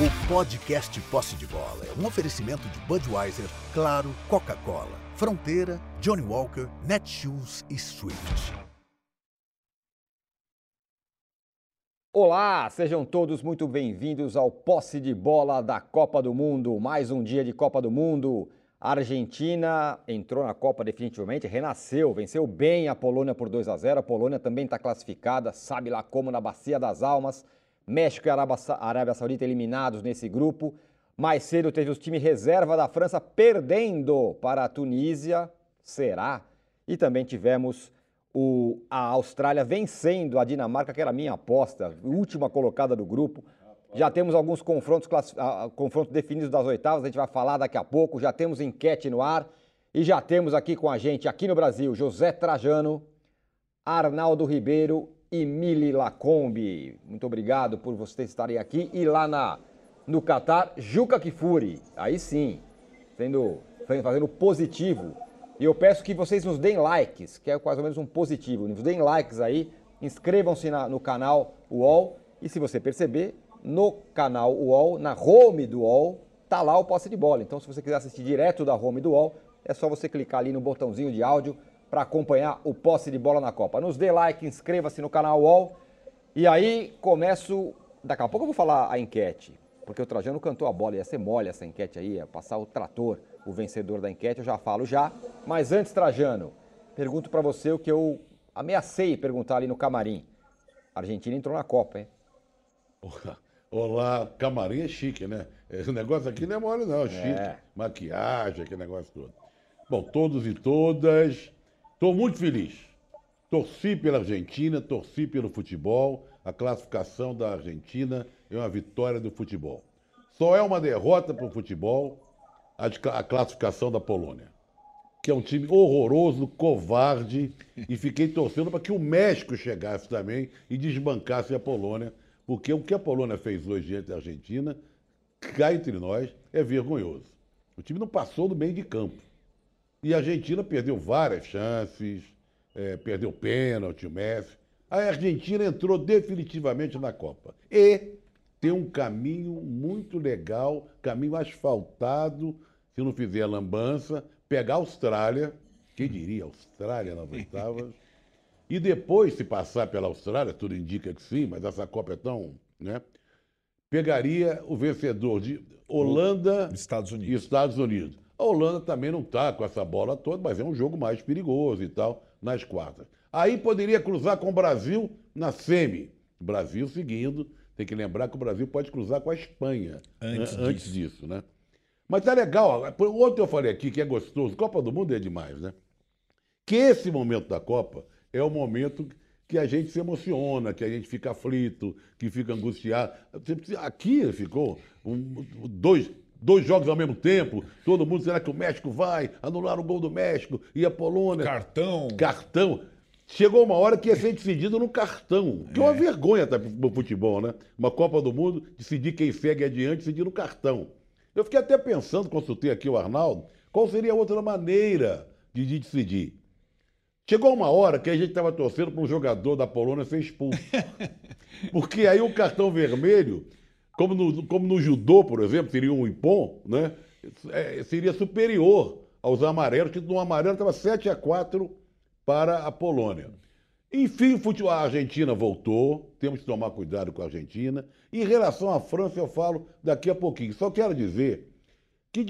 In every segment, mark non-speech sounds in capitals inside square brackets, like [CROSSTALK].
O podcast Posse de Bola é um oferecimento de Budweiser, Claro, Coca-Cola, Fronteira, Johnny Walker, Netshoes e Swift. Olá, sejam todos muito bem-vindos ao Posse de Bola da Copa do Mundo. Mais um dia de Copa do Mundo. A Argentina entrou na Copa definitivamente, renasceu, venceu bem a Polônia por 2 a 0. A Polônia também está classificada, sabe lá como, na Bacia das Almas. México e Arábia, Saudita eliminados nesse grupo. Mais cedo teve os times reserva da França perdendo para a Tunísia. Será? E também tivemos o, a Austrália vencendo a Dinamarca, que era a minha aposta, última colocada do grupo. Já temos alguns confrontos, confrontos definidos das oitavas, a gente vai falar daqui a pouco. Já temos enquete no ar. E já temos aqui com a gente, aqui no Brasil, José Trajano, Arnaldo Ribeiro e Mili Lacombe. Muito obrigado por vocês estarem aqui. E lá na, no Catar, Juca Kifuri. Aí sim, sendo, fazendo positivo. E eu peço que vocês nos deem likes, que é mais ou menos um positivo. Nos deem likes aí, inscrevam-se no canal UOL. E se você perceber, no canal UOL, na home do UOL, tá lá o posse de bola. Então, se você quiser assistir direto da home do UOL, é só você clicar ali no botãozinho de áudio para acompanhar o posse de bola na Copa. Nos dê like, inscreva-se no canal UOL. E aí começo. Daqui a pouco eu vou falar a enquete, porque o Trajano cantou a bola, ia ser mole essa enquete aí, ia passar o trator, o vencedor da enquete, eu já falo já. Mas antes, Trajano, pergunto para você o que eu ameacei perguntar ali no camarim. A Argentina entrou na Copa, hein? Olá, camarim é chique, né? Esse negócio aqui não é mole, não, é chique. É. Maquiagem, aquele negócio todo. Bom, todos e todas, Estou muito feliz. Torci pela Argentina, torci pelo futebol. A classificação da Argentina é uma vitória do futebol. Só é uma derrota para o futebol a, de, a classificação da Polônia, que é um time horroroso, covarde, e fiquei torcendo para que o México chegasse também e desbancasse a Polônia, porque o que a Polônia fez hoje diante da Argentina, cá entre nós, é vergonhoso. O time não passou do meio de campo. E a Argentina perdeu várias chances, é, perdeu pênalti, o Messi. A Argentina entrou definitivamente na Copa. E tem um caminho muito legal, caminho asfaltado, se não fizer a lambança, pegar a Austrália, quem diria Austrália nas oitavas, e depois, se passar pela Austrália, tudo indica que sim, mas essa Copa é tão. Né, pegaria o vencedor de Holanda Estados e Estados Unidos. A Holanda também não está com essa bola toda, mas é um jogo mais perigoso e tal, nas quartas. Aí poderia cruzar com o Brasil na semi. Brasil seguindo, tem que lembrar que o Brasil pode cruzar com a Espanha antes, né? antes disso. né? Mas tá legal. Ontem eu falei aqui que é gostoso. Copa do Mundo é demais, né? Que esse momento da Copa é o momento que a gente se emociona, que a gente fica aflito, que fica angustiado. Aqui ficou um, dois, dois jogos ao mesmo tempo, todo mundo, será que o México vai anular o gol do México e a Polônia? Cartão. Cartão. Chegou uma hora que ia ser decidido no cartão, que é, uma vergonha até pro futebol, né? Uma Copa do Mundo, decidir quem segue adiante, decidir no cartão. Eu fiquei até pensando, consultei aqui o Arnaldo, qual seria a outra maneira de decidir. Chegou uma hora que a gente estava torcendo para um jogador da Polônia ser expulso. [LAUGHS] Porque aí o cartão vermelho como no, como no judô, por exemplo, seria um ipom, né? É, seria superior aos amarelos, que no amarelo estava 7 a 4 para a Polônia. Enfim, a Argentina voltou, temos que tomar cuidado com a Argentina. Em relação à França, eu falo daqui a pouquinho. Só quero dizer que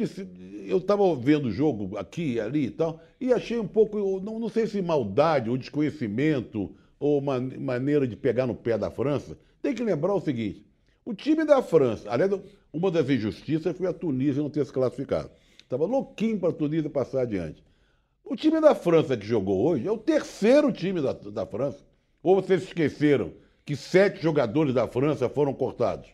eu estava vendo o jogo aqui ali e tal, e achei um pouco, não, não sei se maldade ou desconhecimento ou uma maneira de pegar no pé da França. Tem que lembrar o seguinte: o time da França, aliás, uma das injustiças foi a Tunísia não ter se classificado. Estava louquinho para a Tunísia passar adiante. O time da França que jogou hoje é o terceiro time da, da França. Ou vocês esqueceram que sete jogadores da França foram cortados?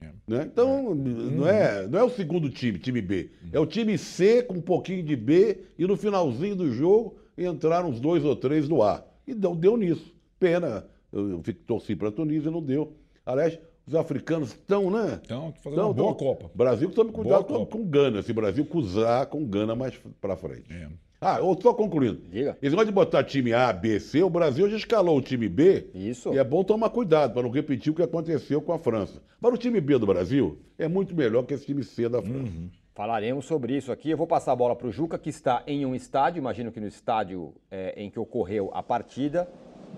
É. Né? Então, é. Não, é, não é o segundo time, time B. É o time C com um pouquinho de B e no finalzinho do jogo entraram os dois ou três no A. E deu, deu nisso. Pena. Eu, eu torci para a Tunísia, não deu. Aliás, os africanos estão, né? Estão fazendo uma boa Copa. Brasil tome cuidado com, com Gana. Se o Brasil cruzar com Gana mais para frente. É. Ah, ou só concluindo. Diga. Eles gostam de botar time A, B, C. O Brasil já escalou o time B. Isso. E é bom tomar cuidado para não repetir o que aconteceu com a França. Para o time B do Brasil, é muito melhor que esse time C da França. Falaremos sobre isso aqui. Eu vou passar a bola para o Juca, que está em um estádio, imagino que no estádio é, em que ocorreu a partida.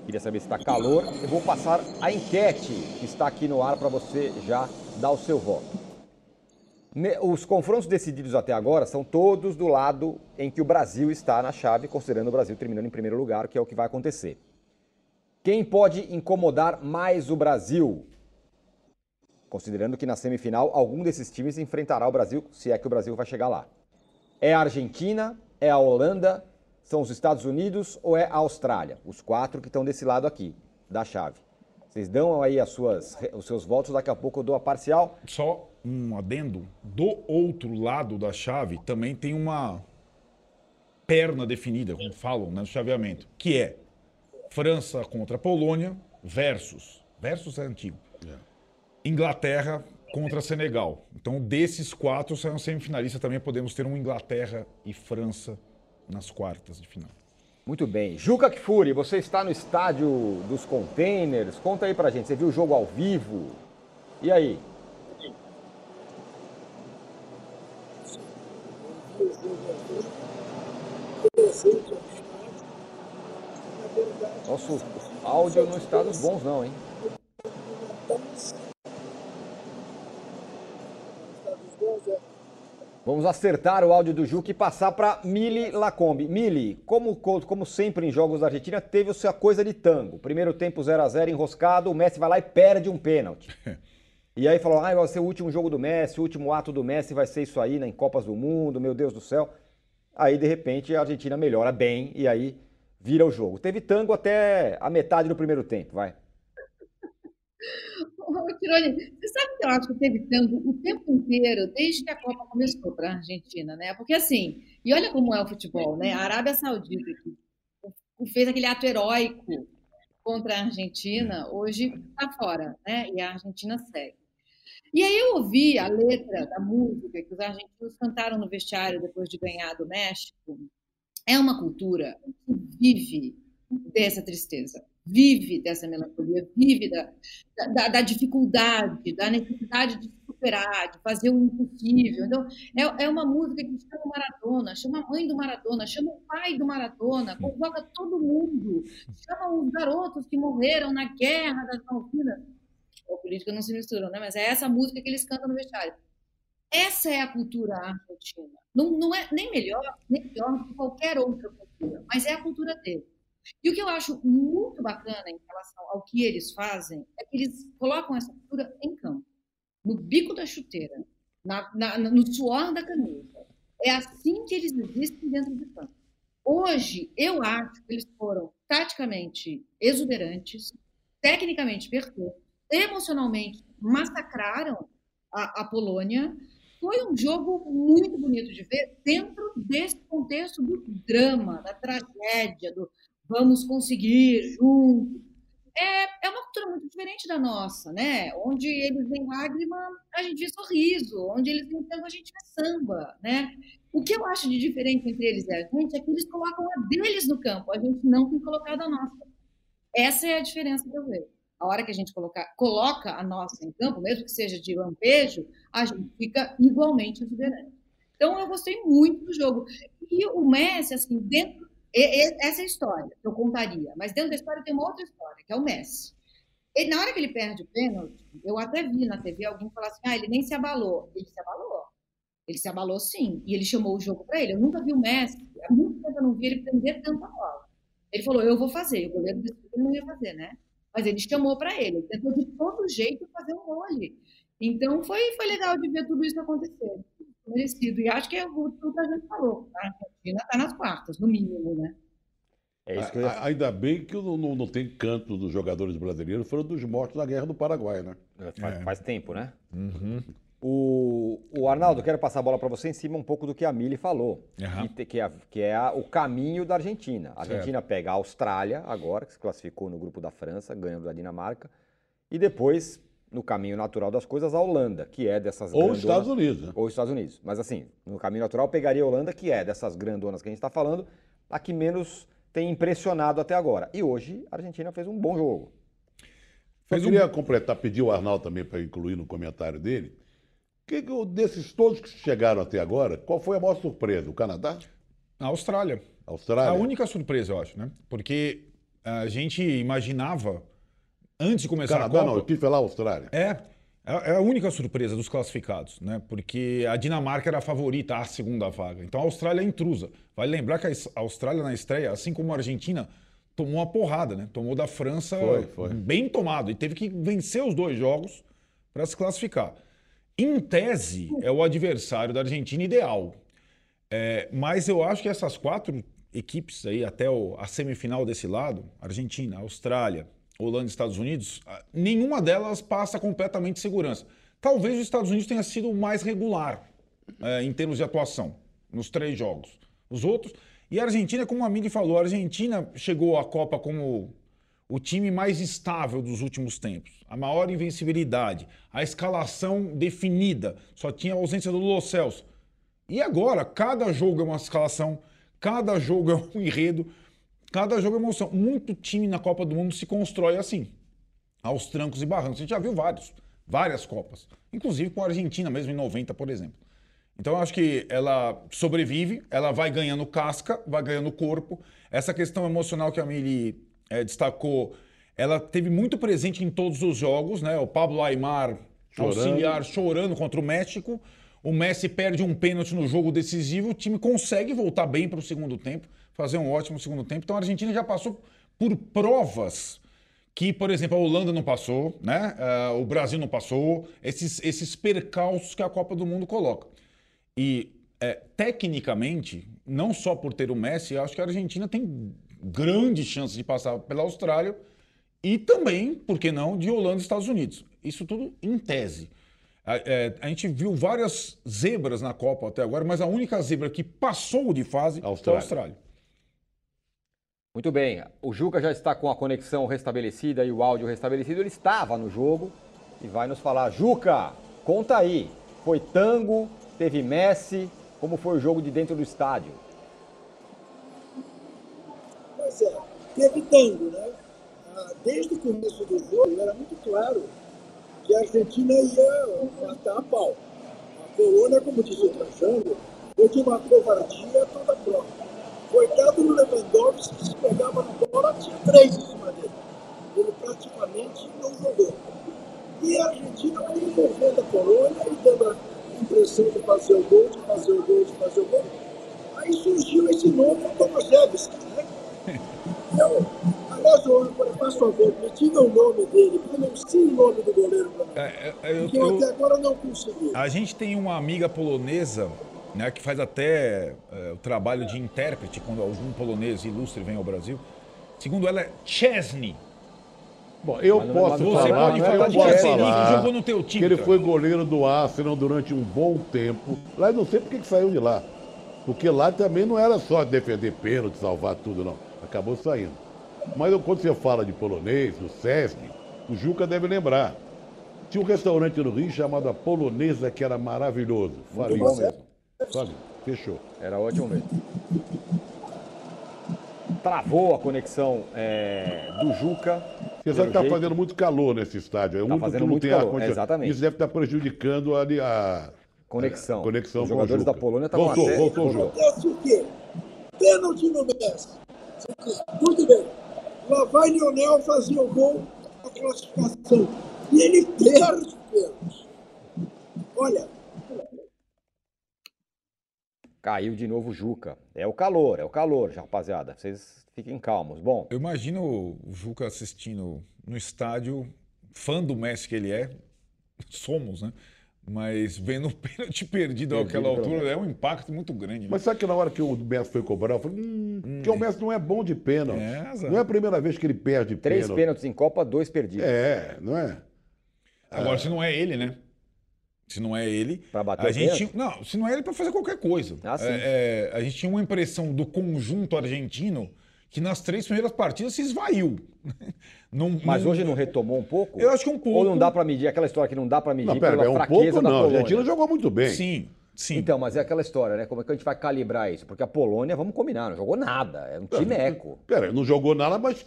Queria saber se está calor. Eu vou passar a enquete que está aqui no ar para você já dar o seu voto. Os confrontos decididos até agora são todos do lado em que o Brasil está na chave, considerando o Brasil terminando em primeiro lugar, que é o que vai acontecer. Quem pode incomodar mais o Brasil? Considerando que na semifinal algum desses times enfrentará o Brasil, se é que o Brasil vai chegar lá. É a Argentina? É a Holanda? São os Estados Unidos ou é a Austrália? Os quatro que estão desse lado aqui, da chave. Vocês dão aí as suas, os seus votos, daqui a pouco eu dou a parcial. Só um adendo. Do outro lado da chave também tem uma perna definida, como falam né, no chaveamento, que é França contra Polônia versus, versus é antigo, Inglaterra contra Senegal. Então, desses quatro são semifinalistas, também podemos ter um Inglaterra e França nas quartas de final. Muito bem. Juca Kfouri, você está no estádio dos containers. Conta aí pra gente, você viu o jogo ao vivo? E aí? Nosso áudio não está dos bons não, hein? Vamos acertar o áudio do Juca e passar para Mili Lacombe. Mili, como, como sempre em jogos da Argentina, teve a sua coisa de tango. Primeiro tempo 0 a 0 enroscado, o Messi vai lá e perde um pênalti. [LAUGHS] E aí falou, ah, vai ser o último jogo do Messi, o último ato do Messi vai ser isso aí, né, em Copas do Mundo, meu Deus do céu. Aí, de repente, a Argentina melhora bem e aí vira o jogo. Teve tango até a metade do primeiro tempo, vai. [LAUGHS] Você sabe que eu acho que teve tango o tempo inteiro, desde que a Copa começou para a Argentina, né? Porque assim, e olha como é o futebol, né? A Arábia Saudita, fez aquele ato heróico contra a Argentina, hoje está fora, né? E a Argentina segue. E aí eu ouvi a letra da música que os argentinos cantaram no vestiário depois de ganhar do México. É uma cultura que vive dessa tristeza vive dessa melancolia, vive da, da, da, dificuldade, da necessidade de superar, de fazer o impossível. Então, é, é uma música que chama o Maradona, chama a mãe do Maradona, chama o pai do Maradona, convoca todo mundo, chama os garotos que morreram na guerra das Malvinas. A política não se mistura, né? mas é essa música que eles cantam no vestiário. Essa é a cultura argentina. Não, não é nem melhor, nem pior do que qualquer outra cultura, mas é a cultura deles. E o que eu acho muito bacana em relação ao que eles fazem é que eles colocam essa cultura em campo, no bico da chuteira, na, na, no suor da camisa. É assim que eles existem dentro de campo. Hoje, eu acho que eles foram taticamente exuberantes, tecnicamente perfeitos, emocionalmente massacraram a, a Polônia. Foi um jogo muito bonito de ver dentro desse contexto do drama, da tragédia, do, vamos conseguir juntos. É, é uma cultura muito diferente da nossa, né? Onde eles veem lágrima, a gente vê sorriso. Onde eles veem tango, a gente vê samba, né? O que eu acho de diferente entre eles e a gente é que eles colocam a deles no campo, a gente não tem colocado a nossa. Essa é a diferença que eu vejo. A hora que a gente coloca, coloca a nossa em campo, mesmo que seja de lampejo, a gente fica igualmente exuberante. Então, eu gostei muito do jogo. E o Messi, assim, dentro essa é a história que eu contaria. Mas dentro da história tem uma outra história, que é o Messi. Ele, na hora que ele perde o pênalti, eu até vi na TV alguém falar assim: ah, ele nem se abalou. Ele se abalou. Ele se abalou sim. E ele chamou o jogo para ele. Eu nunca vi o Messi, há muito tempo eu não vi ele prender tanta bola. Ele falou: eu vou fazer. O goleiro disse que não ia fazer, né? Mas ele chamou para ele. Ele tentou de todo jeito fazer um gol ali. Então foi, foi legal de ver tudo isso acontecer merecido. E acho que é o que a gente falou. A Argentina está nas quartas, no mínimo, né? É isso que eu. Ainda bem que não, não, tem canto dos jogadores brasileiros, foram dos mortos na Guerra do Paraguai, né? Faz, É. faz tempo, né? Uhum. O, o Arnaldo, quero passar a bola para você em cima um pouco do que a Mili falou, Aham. que, que é, que é a- o caminho da Argentina. A Argentina pega a Austrália agora, que se classificou no grupo da França, ganhando da Dinamarca, e depois no caminho natural das coisas, a Holanda, que é dessas Ou os grandonas- Estados Unidos, né? Ou os Estados Unidos. Mas assim, no caminho natural, eu pegaria a Holanda, que é dessas grandonas que a gente está falando, a que menos tem impressionado até agora. E hoje, a Argentina fez um bom jogo. Fez um- queria completar, pedir o Arnaldo também para incluir no comentário dele. Que, que, desses todos que chegaram até agora, qual foi a maior surpresa? O Canadá? A Austrália. A Austrália? A única surpresa, eu acho, né? Porque a gente imaginava, antes de começar Canadá a Copa... não, eu quis falar Austrália. É, é a única surpresa dos classificados, né? Porque a Dinamarca era a favorita à segunda vaga. Então a Austrália é intrusa. Vale lembrar que a Austrália na estreia, assim como a Argentina, tomou uma porrada, né? Tomou da França Foi, foi. bem tomado e teve que vencer os dois jogos para se classificar. Em tese, é o adversário da Argentina ideal. É, mas eu acho que essas quatro equipes aí, até o- a semifinal desse lado, Argentina, Austrália, Holanda e Estados Unidos, nenhuma delas passa completamente segurança. Talvez os Estados Unidos tenha sido mais regular é, em termos de atuação nos três jogos. Os outros. E a Argentina, como a Mili falou, a Argentina chegou à Copa como o time mais estável dos últimos tempos. A maior invencibilidade, a escalação definida, só tinha a ausência do Lo Celso. E agora, cada jogo é uma escalação, cada jogo é um enredo, cada jogo é emoção. Muito time na Copa do Mundo se constrói assim, aos trancos e barrancos. A gente já viu vários, várias Copas, inclusive com a Argentina mesmo em 90, por exemplo. Então eu acho que ela sobrevive, ela vai ganhando casca, vai ganhando corpo. Essa questão emocional que a Mili eh, destacou, ela teve muito presente em todos os jogos, né? O Pablo Aymar, Chorando. auxiliar, chorando contra o México. O Messi perde um pênalti no jogo decisivo, o time consegue voltar bem para o segundo tempo, fazer um ótimo segundo tempo. Então a Argentina já passou por provas que, por exemplo, a Holanda não passou, né? Ah, o Brasil não passou, esses, esses percalços que a Copa do Mundo coloca. E é, tecnicamente, não só por ter o Messi, eu acho que a Argentina tem grande chance de passar pela Austrália e também, por que não, de Holanda e Estados Unidos. Isso tudo em tese. A, é, a gente viu várias zebras na Copa até agora, mas a única zebra que passou de fase foi a Austrália. Muito bem, o Juca já está com a conexão restabelecida e o áudio restabelecido. Ele estava no jogo e vai nos falar. Juca, conta aí. Foi tango, teve Messi, como foi o jogo de dentro do estádio? Pois é, teve tango, né? Ah, Desde o começo do jogo era muito claro que a Argentina ia matar a pau. A Polônia, como diz o Trajano, foi de uma covardia toda própria. Coitado do Lewandowski, que se pegava na bola, tinha três em cima dele. Ele praticamente não jogou. E a Argentina foi envolvendo a Polônia e dando a impressão de fazer o gol, de fazer o gol, de fazer o gol. Aí surgiu esse novo Tomaszewski, né? [LAUGHS] Eu, aliás, ô, agora, faz favor, me diga o nome dele, pronuncie o nome do goleiro para mim. É, é, eu- Que eu, eu- até agora não consegui. A gente tem uma amiga polonesa, né, que faz até é, o trabalho de intérprete quando algum polonês ilustre vem ao Brasil. Segundo ela, é Chesney. Bom, eu posso Você fala, falar, pode não é falar eu de posso Chesney, falar que jogou no teu que time. ele cara. foi goleiro do Arsenal durante um bom tempo. Lá eu não sei porque que saiu de lá. Porque lá também não era só defender pênalti, salvar tudo, não. Acabou saindo. Mas quando você fala de polonês, do Sesc, o Juca deve lembrar. Tinha um restaurante no Rio chamado A Polonesa, que era maravilhoso. Faliu. bom Faliu. Fechou. Era ótimo mesmo. Travou a conexão é, do Juca. Você sabe que está fazendo muito calor nesse estádio. É Tá um que fazendo não muito tem calor, ar-condicionado. exatamente. Isso deve estar prejudicando ali a Conexão. a conexão Os com o jogadores Juca. da Polônia estavam Voltou, até- voltou o jogo. Acontece o quê? Pênalti no Messi. Muito bem. Lá vai Lionel fazer o gol da classificação. E ele perde o pênalti. Olha, Caiu de novo o Juca. É o calor, é o calor, já, rapaziada. Vocês fiquem calmos. Bom, Eu imagino o Juca assistindo no estádio, fã do Messi que ele é, somos, né? Mas vendo o [LAUGHS] pênalti perdido àquela altura é um impacto muito grande. Né? Mas sabe que na hora que o Messi foi cobrar, eu falei, hum, que o Messi não é bom de pênalti. É, não é a primeira vez que ele perde três pênalti. pênaltis em Copa, dois perdidos. É, não é? Agora, se não é ele, né? Se não é ele. Pra bater a o gente pênalti? Não, se não é ele, para fazer qualquer coisa. Ah, sim. É, é, a gente tinha uma impressão do conjunto argentino que nas três primeiras partidas se esvaiu. [LAUGHS] Não- Mas não- hoje não retomou um pouco? Eu acho que um pouco. Ou não dá pra medir aquela história que não dá pra medir Não, pera, pela é um fraqueza pouco da não. A Polônia? Argentina jogou muito bem. Sim, sim. Então, mas é aquela história, né? Como é que a gente vai calibrar isso? Porque a Polônia, vamos combinar, não jogou nada. É um time eco. Pera, não jogou nada, mas se,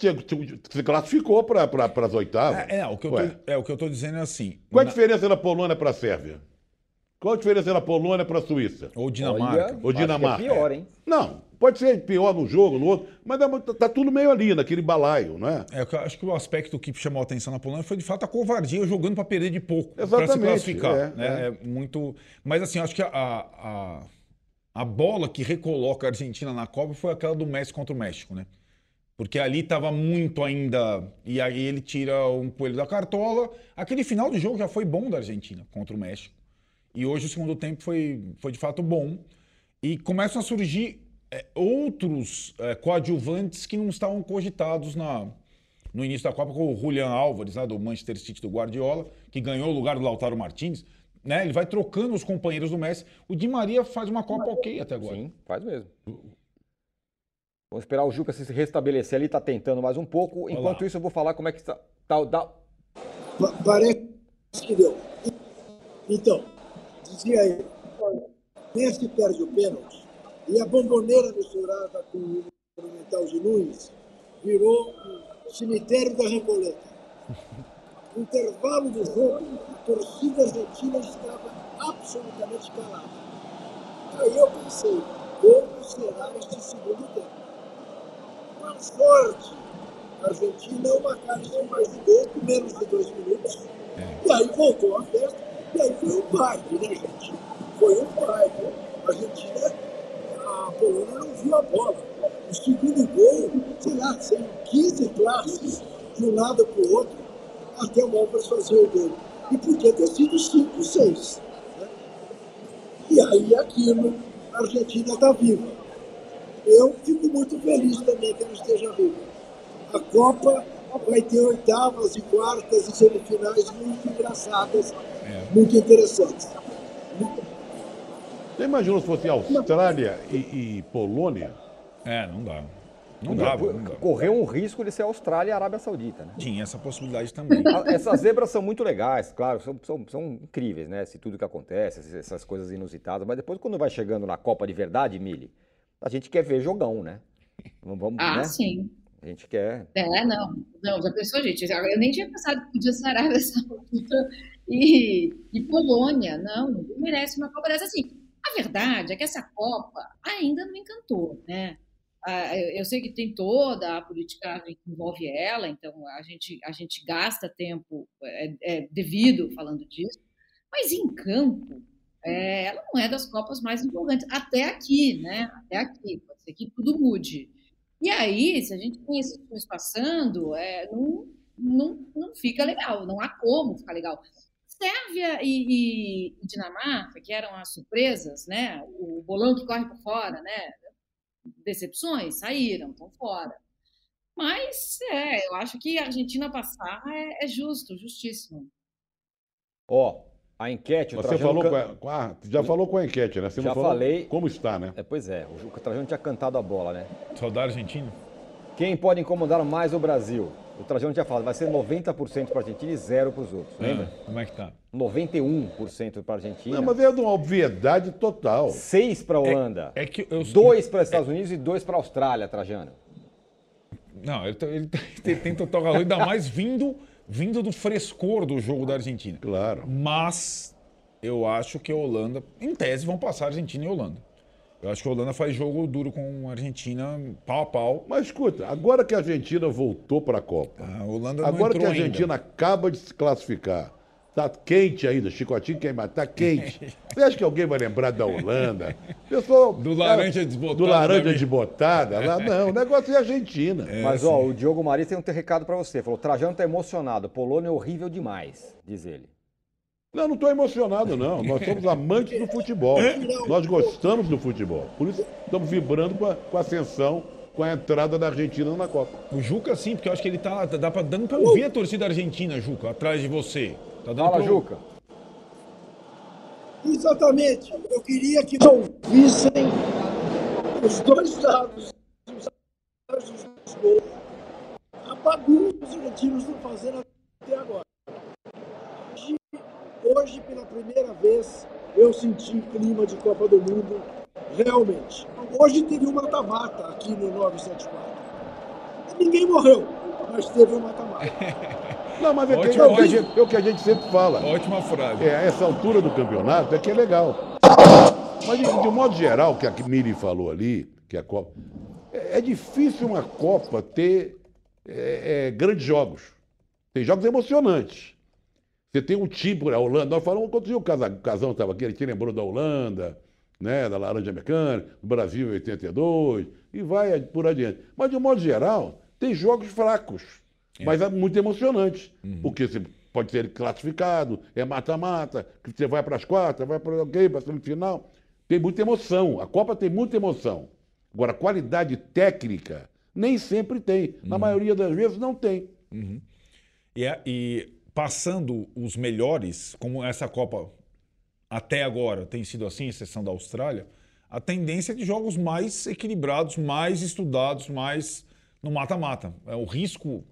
se classificou para pra, as oitavas. É, é, o que eu tô, é, o que eu tô dizendo é assim. Qual a na- diferença da Polônia para a Sérvia? Qual a diferença da Polônia para a Suíça? Ou Dinamarca. Olha, Ou que Dinamarca. É pior, hein? Não, pode ser pior num jogo, no outro, mas tá, tudo meio ali, naquele balaio, não é? É, acho que o aspecto que chamou a atenção na Polônia foi de fato a covardia jogando para perder de pouco, para se classificar. é, né? é. É muito. Mas assim, acho que a, a, a bola que recoloca a Argentina na Copa foi aquela do Messi contra o México, né? Porque ali estava muito ainda. E aí ele tira um coelho da cartola. Aquele final do jogo já foi bom da Argentina contra o México. E hoje o segundo tempo foi, foi de fato bom. E começam a surgir é, outros é, coadjuvantes que não estavam cogitados na, no início da Copa, como o Julian Álvares, lá do Manchester City do Guardiola, que ganhou o lugar do Lautaro Martins. Né? Ele vai trocando os companheiros do Messi. O Di Maria faz uma Copa ok até agora. Sim, faz mesmo. Vamos esperar o Juca se restabelecer ali, tá tentando mais um pouco. Enquanto lá. isso, eu vou falar como é que está. Tá, da- Parece que deu. Então, dizia olha, Messi perde o pênalti e a bomboneira misturada com o Monumental de Nunes virou o cemitério da Recoleta. No intervalo do jogo, a torcida argentina estava absolutamente calada. Aí eu pensei, como será este segundo tempo? Com sorte, a Argentina é uma cara de mais de gol menos de dois minutos. E aí voltou a festa. E aí foi um baile, né, gente? Foi um baile. A Argentina, a Polônia não viu a bola. O segundo gol, sei lá, saiu 15 classes de um lado para o outro, até o Álvares fazer o gol. E podia ter sido 5, 6. Né? E aí aquilo, a Argentina está viva. Eu fico muito feliz também que ela esteja viva. A Copa vai ter oitavas e quartas e semifinais muito engraçadas, muito interessantes. Você imaginou se fosse Austrália e, e Polônia? É, não dá. Não não dava. Correu um risco de ser Austrália e Arábia Saudita, né? Tinha essa possibilidade também. Essas zebras são muito legais, claro, são, são, são incríveis, né? Se tudo que acontece, essas- coisas inusitadas. Mas depois, quando vai chegando na Copa de verdade, Mili, a gente quer ver jogão, né? Vamos, vamos, Ah, né? sim. A gente quer. É, não. Não, já pensou, gente? Eu nem tinha pensado que podia ser Arábia [LAUGHS] Saudita e, e Polônia. Não, ninguém merece uma Copa dessa. Assim, a verdade é que essa Copa ainda não encantou, né? Eu, sei que tem toda a politicagem que envolve ela, então a gente, a gente gasta tempo é, é, devido falando disso, mas em campo, é, ela não é das Copas mais empolgantes. Até aqui, né? Até aqui. Pode ser que tudo mude. E aí, se a gente tem esses filmes passando, é, não, não, não fica legal, não há como ficar legal. Sérvia e, e- Dinamarca, que eram as surpresas, né? O bolão que corre por fora, né? Decepções saíram, estão fora. Mas é, eu acho que a Argentina passar é, é justo, justíssimo. Ó, a enquete, Você Trajano falou can- com a, com a- já falou com a enquete, né? Você Já não falou falei. como está, né? É, pois é, o Trajano tinha cantado a bola, né? Só da Argentina? Quem pode incomodar mais o Brasil? O Trajano tinha falado, vai ser 90% para a Argentina e zero para os outros, lembra? Ah, como é que tá? 91% para a Argentina, Não, mas é de uma obviedade total. 6 para a Holanda, É que eu. 2 para os Estados Unidos e 2 para a Austrália, Trajano. Não, ele, tá- ele [LAUGHS] tem, tem total razão, ainda mais vindo, vindo do frescor do jogo da Argentina. Claro. Mas eu acho que a Holanda, em tese, vão passar Argentina e Holanda. Eu acho que a Holanda faz jogo duro com a Argentina, pau a pau. Mas escuta, agora que a Argentina voltou para a Copa, A Holanda não agora que a Argentina ainda. acaba de se classificar, tá quente ainda, chicotinho queimado, tá quente. [LAUGHS] Você acha que alguém vai lembrar da Holanda? [LAUGHS] Pessoal, Do laranja desbotado Do laranja também. desbotada lá, não, o negócio é Argentina. Mas ó, o Diogo Maria tem um recado para você. Falou: Trajano tá emocionado. Polônia é horrível demais, diz ele. Não, não estou emocionado, não. Nós somos amantes do futebol. Nós gostamos do futebol. Por isso estamos vibrando com a, com a ascensão, com a entrada da Argentina na Copa. O Juca, sim, porque eu acho que ele tá dá pra, dando pra ouvir a torcida argentina, Juca, atrás de você. Tá dando Fala, pra- Juca. Exatamente. Eu queria que ouvissem os dois lados, os lados gol. A bagunça que os argentinos estão fazendo até agora. Hoje, pela primeira vez, eu senti clima de Copa do Mundo realmente. Hoje teve um mata-mata aqui no 974. Ninguém morreu, mas teve um mata-mata. [LAUGHS] Não, mas é, que, é o que a gente, é o que a gente sempre fala. Ótima frase. É, essa altura do campeonato é que é legal. Mas, de, de um modo geral, que a Miri falou ali, que a Copa. É, é difícil uma Copa ter é, é, grandes jogos. Tem jogos emocionantes. Você tem um time, a Holanda, nós falamos quando o Casão estava aqui, ele te lembrou da Holanda, né, da Laranja Mecânica, do Brasil em 82, e vai por adiante. Mas, de um modo geral, tem jogos fracos, mas é muito emocionantes. Porque você pode ser classificado, é mata-mata, que você vai para as quartas, vai para okay, a semifinal. Tem muita emoção. A Copa tem muita emoção. Agora, qualidade técnica nem sempre tem. Na maioria das vezes não tem. E, é- e passando os melhores, como essa Copa até agora tem sido assim, exceção da Austrália, a tendência é de jogos mais equilibrados, mais estudados, mais no mata-mata. É, o risco.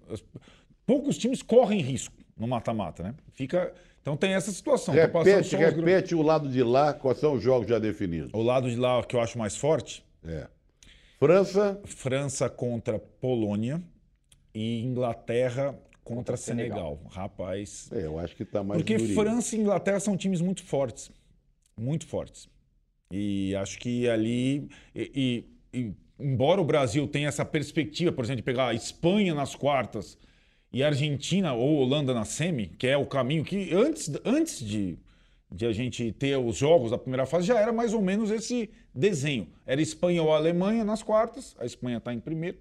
Poucos times correm risco no mata-mata, né? Fica. Então tem essa situação. Repete, só os repete o lado de lá, quais são os jogos já definidos. O lado de lá que eu acho mais forte, É. França, França contra Polônia e Inglaterra contra, Senegal. Senegal. Rapaz, é, eu acho que está mais Porque durinho. França e Inglaterra são times muito fortes. Muito fortes. E acho que ali. E, e- e, embora o Brasil tenha essa perspectiva, por exemplo, de pegar a Espanha nas quartas e a Argentina ou Holanda na semi, que é o caminho que antes, antes de, de a gente ter os jogos da primeira fase, já era mais ou menos esse desenho. Era Espanha ou Alemanha nas quartas, a Espanha está em primeiro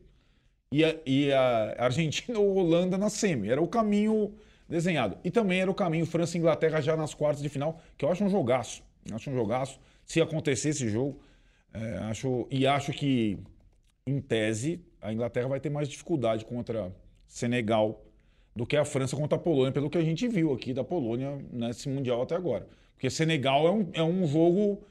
e a, e a Argentina ou Holanda na semi. Era o caminho desenhado. E também era o caminho França e Inglaterra já nas quartas de final, que eu acho um jogaço. Acho um jogaço. Se acontecer esse jogo, é, acho, e acho que, em tese, a Inglaterra vai ter mais dificuldade contra Senegal do que a França contra a Polônia, pelo que a gente viu aqui da Polônia nesse Mundial até agora. Porque Senegal é um, é um jogo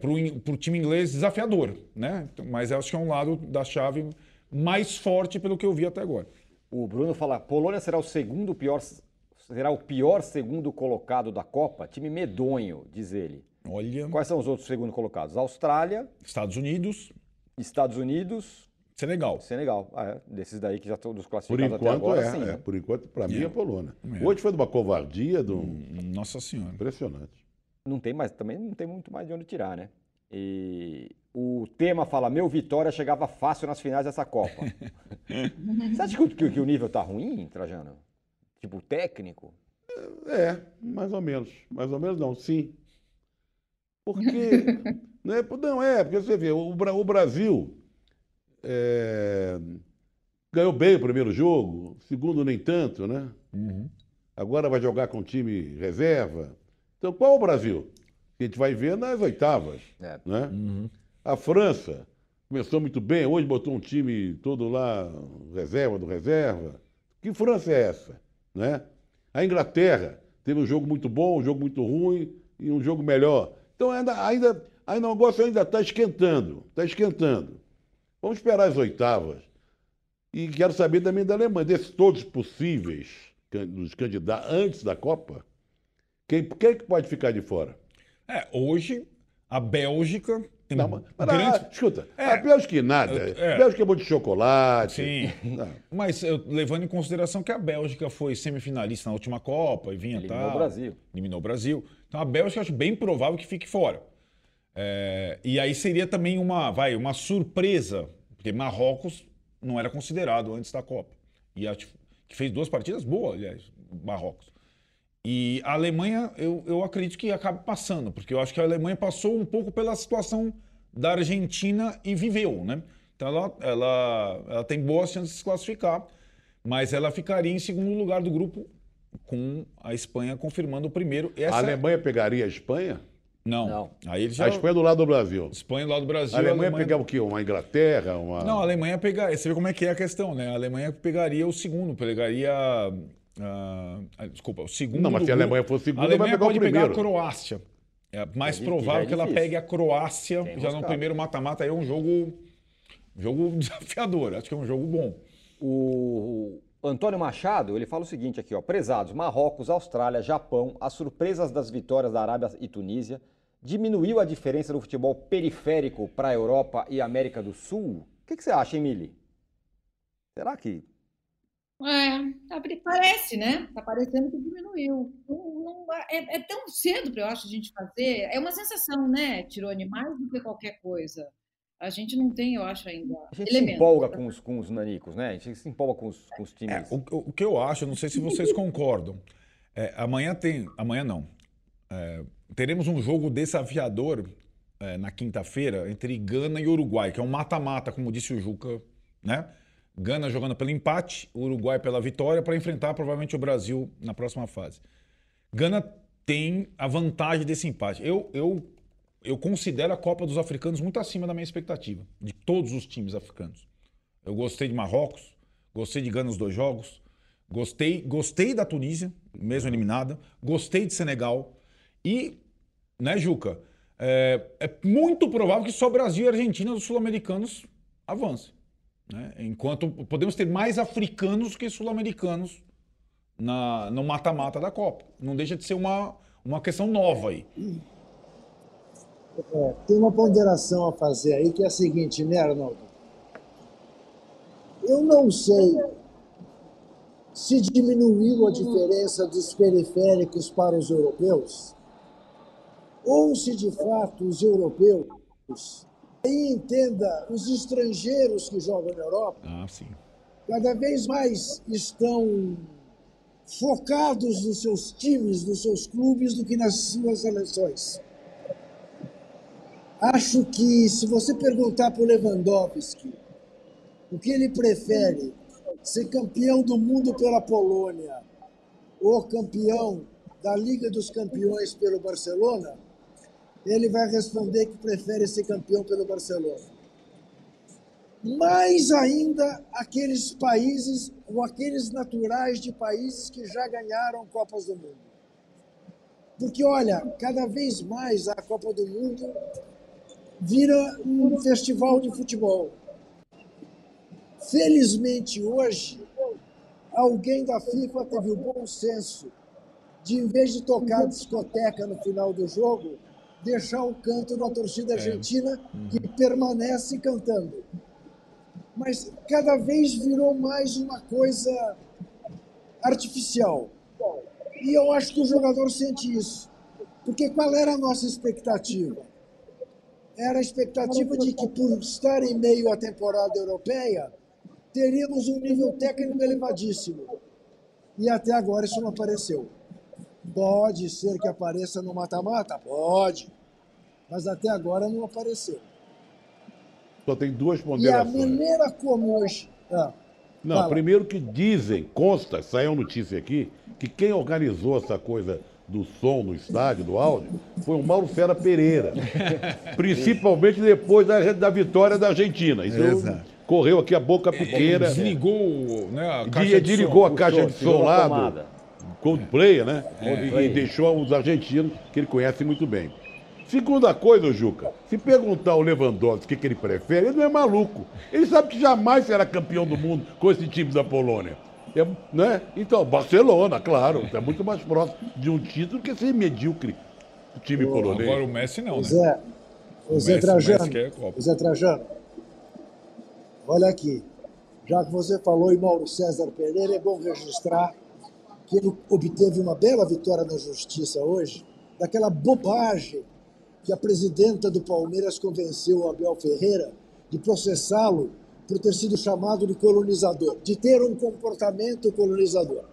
para o time inglês desafiador, né? Mas acho que é um lado da chave mais forte pelo que eu vi até agora. O Bruno fala: Polônia será o segundo pior, será o pior segundo colocado da Copa? Time medonho, diz ele. Olha, Quais são os outros segundo colocados? Austrália, Estados Unidos, Estados Unidos, Senegal. Senegal. Ah, é. Desses daí que já estão dos Por classificados até enquanto, agora, é, sim. é. né? Por enquanto, para mim, É. é Polônia. É. Hoje foi de uma covardia, de um... Nossa Senhora. impressionante. Não tem mais, também não tem muito mais de onde tirar, né? E o tema fala: meu Vitória chegava fácil nas finais dessa Copa. [LAUGHS] Você acha que, o- que o- que o nível tá ruim, Trajano? Tipo, técnico? É, mais ou menos. Mais ou menos não, sim. Porque. [LAUGHS] né, não, é, porque você vê, o, o Brasil é, ganhou bem o primeiro jogo, segundo nem tanto, né? Agora vai jogar com time reserva. Então, qual é o Brasil? A gente vai ver nas oitavas. É. Né? A França começou muito bem, hoje botou um time todo lá, reserva do reserva. Que França é essa? Né? A Inglaterra teve um jogo muito bom, um jogo muito ruim e um jogo melhor. Então ainda, ainda, ainda o negócio ainda está esquentando, está esquentando. Vamos esperar as oitavas. E quero saber também da Alemanha, desses todos possíveis, dos candidatos antes da Copa, quem, quem que pode ficar de fora? É, hoje a Bélgica tem Não, mas, mas, grande... ah, escuta, É. a Bélgica e nada. É. Bélgica é bom de chocolate. Sim. [LAUGHS] Não. Mas eu, levando em consideração que a Bélgica foi semifinalista na última Copa e vinha Eliminou tal, o Brasil. Eliminou o Brasil. Então a Bélgica eu acho bem provável que fique fora. É, e aí seria também uma, vai, uma surpresa, porque Marrocos não era considerado antes da Copa. E acho que fez duas partidas boas, aliás, Marrocos. E a Alemanha, eu, eu acredito que acabe passando, porque eu acho que a Alemanha passou um pouco pela situação da Argentina e viveu, né? Então ela, ela, ela tem boas chances de se classificar, mas ela ficaria em segundo lugar do grupo com a Espanha confirmando o primeiro. Essa A Alemanha pegaria a Espanha? Não. Não. Aí já A Espanha é do lado do Brasil. Espanha lá do Brasil. A Alemanha pegava o quê? Uma Inglaterra? Uma... Não, a Alemanha pegaria. Você vê como é que é a questão, né? A Alemanha pegaria o segundo, pegaria. ah, ah, desculpa, o segundo. Não, mas do se a. Alemanha for segundo, a Alemanha vai pegar o pode pegar a primeiro. Croácia. É mais É, provável é que ela pegue a Croácia Tem já no primeiro mata-mata. Aí é um jogo Jogo [LAUGHS] desafiador, acho que é um jogo bom. O Antônio Machado, ele fala o seguinte aqui, ó. Prezados, Marrocos, Austrália, Japão, as surpresas das vitórias da Arábia e Tunísia diminuiu a diferença do futebol periférico para a Europa e América do Sul? O que, que você acha, Emily? Será que É, parece, né? Tá parecendo que diminuiu. Não- não- é, é tão cedo para eu acho a gente fazer. É uma sensação, né, Tirone, mais do que qualquer coisa. A gente não tem, eu acho, ainda a gente se elementos empolga pra- com os, com os nanicos, né? A gente se empolga com os, com os times. É, o, o que eu acho, não sei se vocês concordam. É, amanhã tem. Amanhã não. É, teremos um jogo desafiador é, na quinta-feira entre Gana e Uruguai, que é um mata-mata, como disse o Juca, né? Gana jogando pelo empate, Uruguai pela vitória, para enfrentar provavelmente o Brasil na próxima fase. Gana tem a vantagem desse empate. Eu, eu, eu considero a Copa dos Africanos muito acima da minha expectativa, de todos os times africanos. Eu gostei de Marrocos, gostei de Gana nos dois jogos, gostei, gostei da Tunísia, mesmo eliminada, gostei de Senegal e, né, Juca, é, é muito provável que só Brasil e Argentina dos sul-americanos avancem. Né? Enquanto podemos ter mais africanos que sul-americanos no mata-mata da Copa. Não deixa de ser uma, uma questão nova aí. É, tem uma ponderação a fazer aí que é a seguinte, né, Arnaldo? Eu não sei se diminuiu a diferença dos periféricos para os europeus, ou se de fato os europeus, aí entenda, os estrangeiros que jogam na Europa, Ah, cada vez mais estão focados nos seus times, nos seus clubes, do que nas suas seleções. Acho que se você perguntar para o Lewandowski o que ele prefere, ser campeão do mundo pela Polônia ou campeão da Liga dos Campeões pelo Barcelona, ele vai responder que prefere ser campeão pelo Barcelona mais ainda aqueles países ou aqueles naturais de países que já ganharam Copas do Mundo. Porque, olha, cada vez mais a Copa do Mundo vira um festival de futebol. Felizmente, hoje, alguém da FIFA teve o bom senso de, em vez de tocar discoteca no final do jogo, deixar o canto da torcida argentina que permanece cantando mas cada vez virou mais uma coisa artificial. E eu acho que o jogador sente isso. Porque qual era a nossa expectativa? Era a expectativa de que, por estar em meio à temporada europeia, teríamos um nível técnico elevadíssimo. E até agora isso não apareceu. Pode ser que apareça no mata-mata? Pode. Mas até agora não apareceu. Só tem duas E a ponderações. maneira como hoje. Ah, Não, Fala. primeiro que dizem, consta, saiu a notícia aqui, que quem organizou essa coisa do som no estádio, do áudio, foi o Mauro Fera Pereira. [LAUGHS] Principalmente depois da, da vitória da Argentina. Isso Exato. correu aqui a boca pequena. Desligou né, a caixa Dia de desligou som. a caixa de som lá Coldplay, né? E- Coldplay. E deixou os argentinos, que ele conhece muito bem. Segunda coisa, Juca, se perguntar ao Lewandowski o que, que ele prefere, ele não é maluco. Ele sabe que jamais será campeão do mundo com esse time da Polônia. É, né? Então, Barcelona, claro, é muito mais próximo de um título que ser medíocre time polonês. Agora o Messi não, né? Zé, o Zé Messi- Trajano. Copa. O Zé Trajano. Olha aqui. Já que você falou em Mauro César Pereira, é bom registrar que ele obteve uma bela vitória na justiça hoje, daquela bobagem que a presidenta do Palmeiras convenceu o Abel Ferreira de processá-lo por ter sido chamado de colonizador, de ter um comportamento colonizador.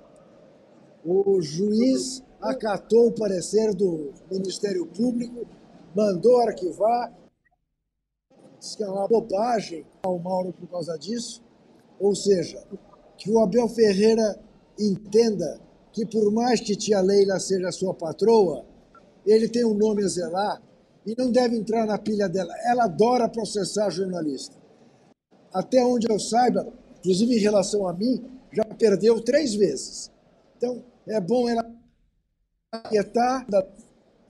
O juiz acatou o parecer do Ministério Público, mandou arquivar, disse que é uma bobagem ao Mauro por causa disso, ou seja, que o Abel Ferreira entenda que por mais que tia Leila seja sua patroa, ele tem um nome a zelar e não deve entrar na pilha dela. Ela adora processar jornalista. Até onde eu saiba, inclusive em relação a mim, já perdeu três vezes. Então, é bom ela aquietar da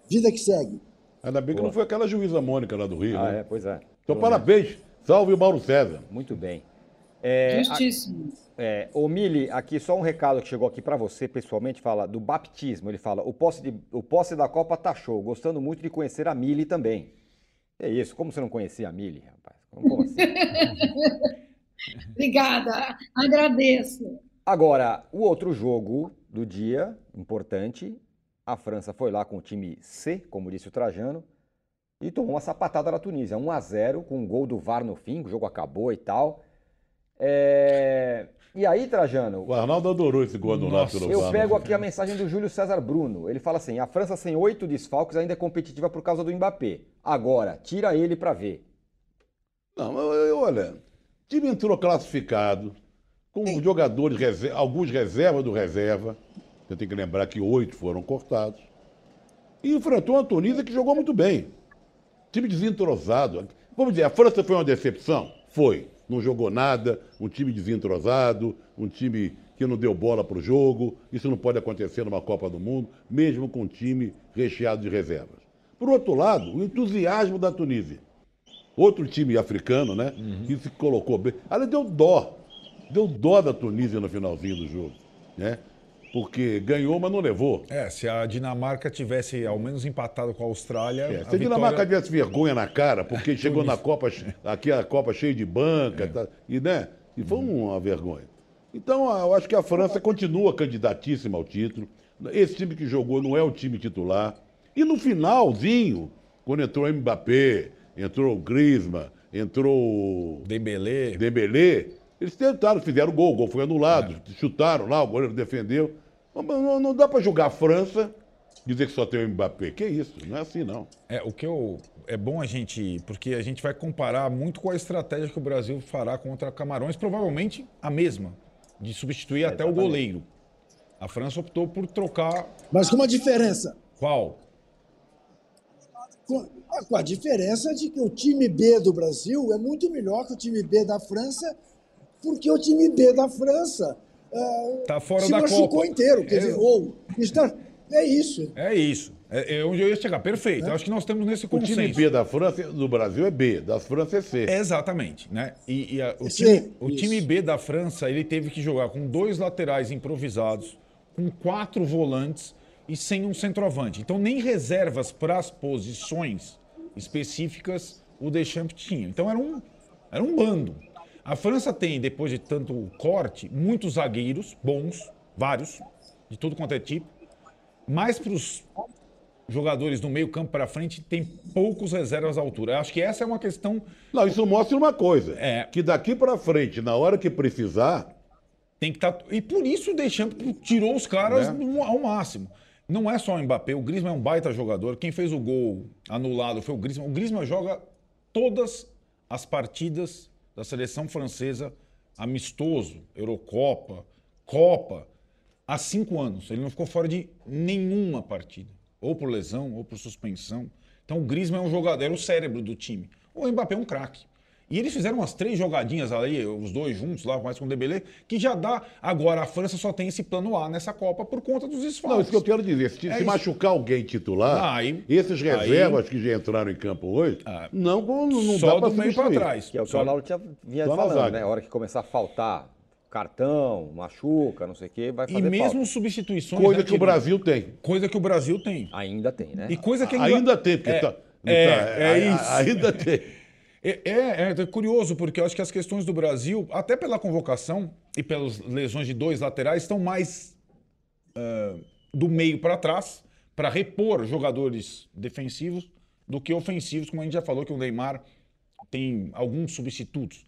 vida que segue. Ainda bem que não foi aquela juíza Mônica lá do Rio. Ah, né? é, pois é. Então, parabéns Salve o Mauro César. Muito bem. É, Justíssimo. É, ô Mili, aqui só um recado que chegou aqui para você pessoalmente, fala do baptismo. Ele fala, o posse, de, o posse da Copa tá show, gostando muito de conhecer a Mili também. É isso, como você não conhecia a Mili, rapaz? Como assim? [LAUGHS] Obrigada, agradeço. Agora, o outro jogo do dia, importante, a França foi lá com o time C, como disse o Trajano, e tomou uma sapatada da Tunísia, 1 a 0 com um gol do VAR no fim, o jogo acabou e tal. É... E aí, Trajano, O Arnaldo adorou esse gol anulado pelo eu pego aqui a mensagem do Júlio César Bruno. Ele fala assim: a França sem oito desfalques ainda é competitiva por causa do Mbappé. Agora, tira ele pra ver. Não, eu- eu- olha, o time entrou classificado, com jogadores, reser- alguns reservas do reserva. Você tem que lembrar que oito foram cortados. E enfrentou uma Tunísia que jogou muito bem. Time desentrosado. Vamos dizer, a França foi uma decepção? Foi. Não jogou nada, um time desentrosado, um time que não deu bola para o jogo. Isso não pode acontecer numa Copa do Mundo, mesmo com um time recheado de reservas. Por outro lado, o entusiasmo da Tunísia. Outro time africano, né? Que se colocou bem. Ela deu dó. Deu dó da Tunísia no finalzinho do jogo. Né? Porque ganhou, mas não levou. É, se a Dinamarca tivesse ao menos empatado com a Austrália. É, a se a Dinamarca tivesse vergonha na cara, porque [LAUGHS] chegou na Copa, aqui a Copa cheia de banca, tá, e, né? E foi uma vergonha. Então, eu acho que a França continua candidatíssima ao título. Esse time que jogou não é o time titular. E no finalzinho, quando entrou o Mbappé, entrou o Griezmann, entrou o Dembélé. Dembélé, eles tentaram, fizeram gol, o gol foi anulado, chutaram lá, o goleiro defendeu. Não, não- dá para julgar a França, dizer que só tem o Mbappé. Que isso, não é assim não. É, o que eu. É bom a gente. Porque a gente vai comparar muito com a estratégia que o Brasil fará contra Camarões, provavelmente a mesma, de substituir até o goleiro. A França optou por trocar. Mas com uma diferença. Qual? Com, ah, com a diferença de que o time B do Brasil é muito melhor que o time B da França, porque o time B da França Tá fora se da machucou Copa. inteiro. Quer É. dizer, ou está, é isso. É isso. É, é onde eu ia chegar. Perfeito. Eu acho que nós temos nesse O consenso. time B da França, do Brasil é B, da França é C. Exatamente, né? E, e a- o, Sim, time, o time B da França, ele teve que jogar com dois laterais improvisados, com quatro volantes e sem um centroavante. Então, nem reservas para as posições específicas o Deschamps tinha. Então, era um, era um bando. A França tem, depois de tanto corte, muitos zagueiros bons, vários, de tudo quanto é tipo. Mas para os jogadores do meio campo para frente, tem poucos reservas à altura. Eu acho que essa é uma questão Não, isso mostra uma coisa. É. Que daqui pra frente, na hora que precisar, Tem que estar. E por isso o Deschamps tirou os caras Né? ao máximo. Não é só o Mbappé, o Griezmann é um baita jogador. Quem fez o gol anulado foi o Griezmann. O Griezmann joga todas as partidas da seleção francesa amistoso, Eurocopa, Copa, há cinco anos. Ele não ficou fora de nenhuma partida, ou por lesão, ou por suspensão. Então o Griezmann é um jogador, era o cérebro do time. O Mbappé é um craque. E eles fizeram umas três jogadinhas ali, os dois juntos lá, mais com o Dembélé, que já dá. Agora a França só tem esse plano A nessa Copa por conta dos desfalques. não, isso que eu quero dizer. Se, É se machucar alguém titular, Ah, aí- esses aí- reservas que já entraram em campo hoje, Ah, não, não, não só dá do meio para trás. Que é o que o Só- Arnaldo tinha, vinha Só falando, né? A hora que começar a faltar cartão, machuca, não sei o quê, vai E fazer mesmo falta. substituições. Coisa né, que o Brasil tem. Coisa que o Brasil tem. Ainda tem, né? E coisa que a Ingla- Ainda tem, porque é, tá, é, tá- é a- isso. Ainda tem. [LAUGHS] É, é, é curioso, porque eu acho que as questões do Brasil, até pela convocação e pelas lesões de dois laterais, estão mais ah, do meio para trás, para repor jogadores defensivos, do que ofensivos, como a gente já falou que o Neymar tem alguns substitutos.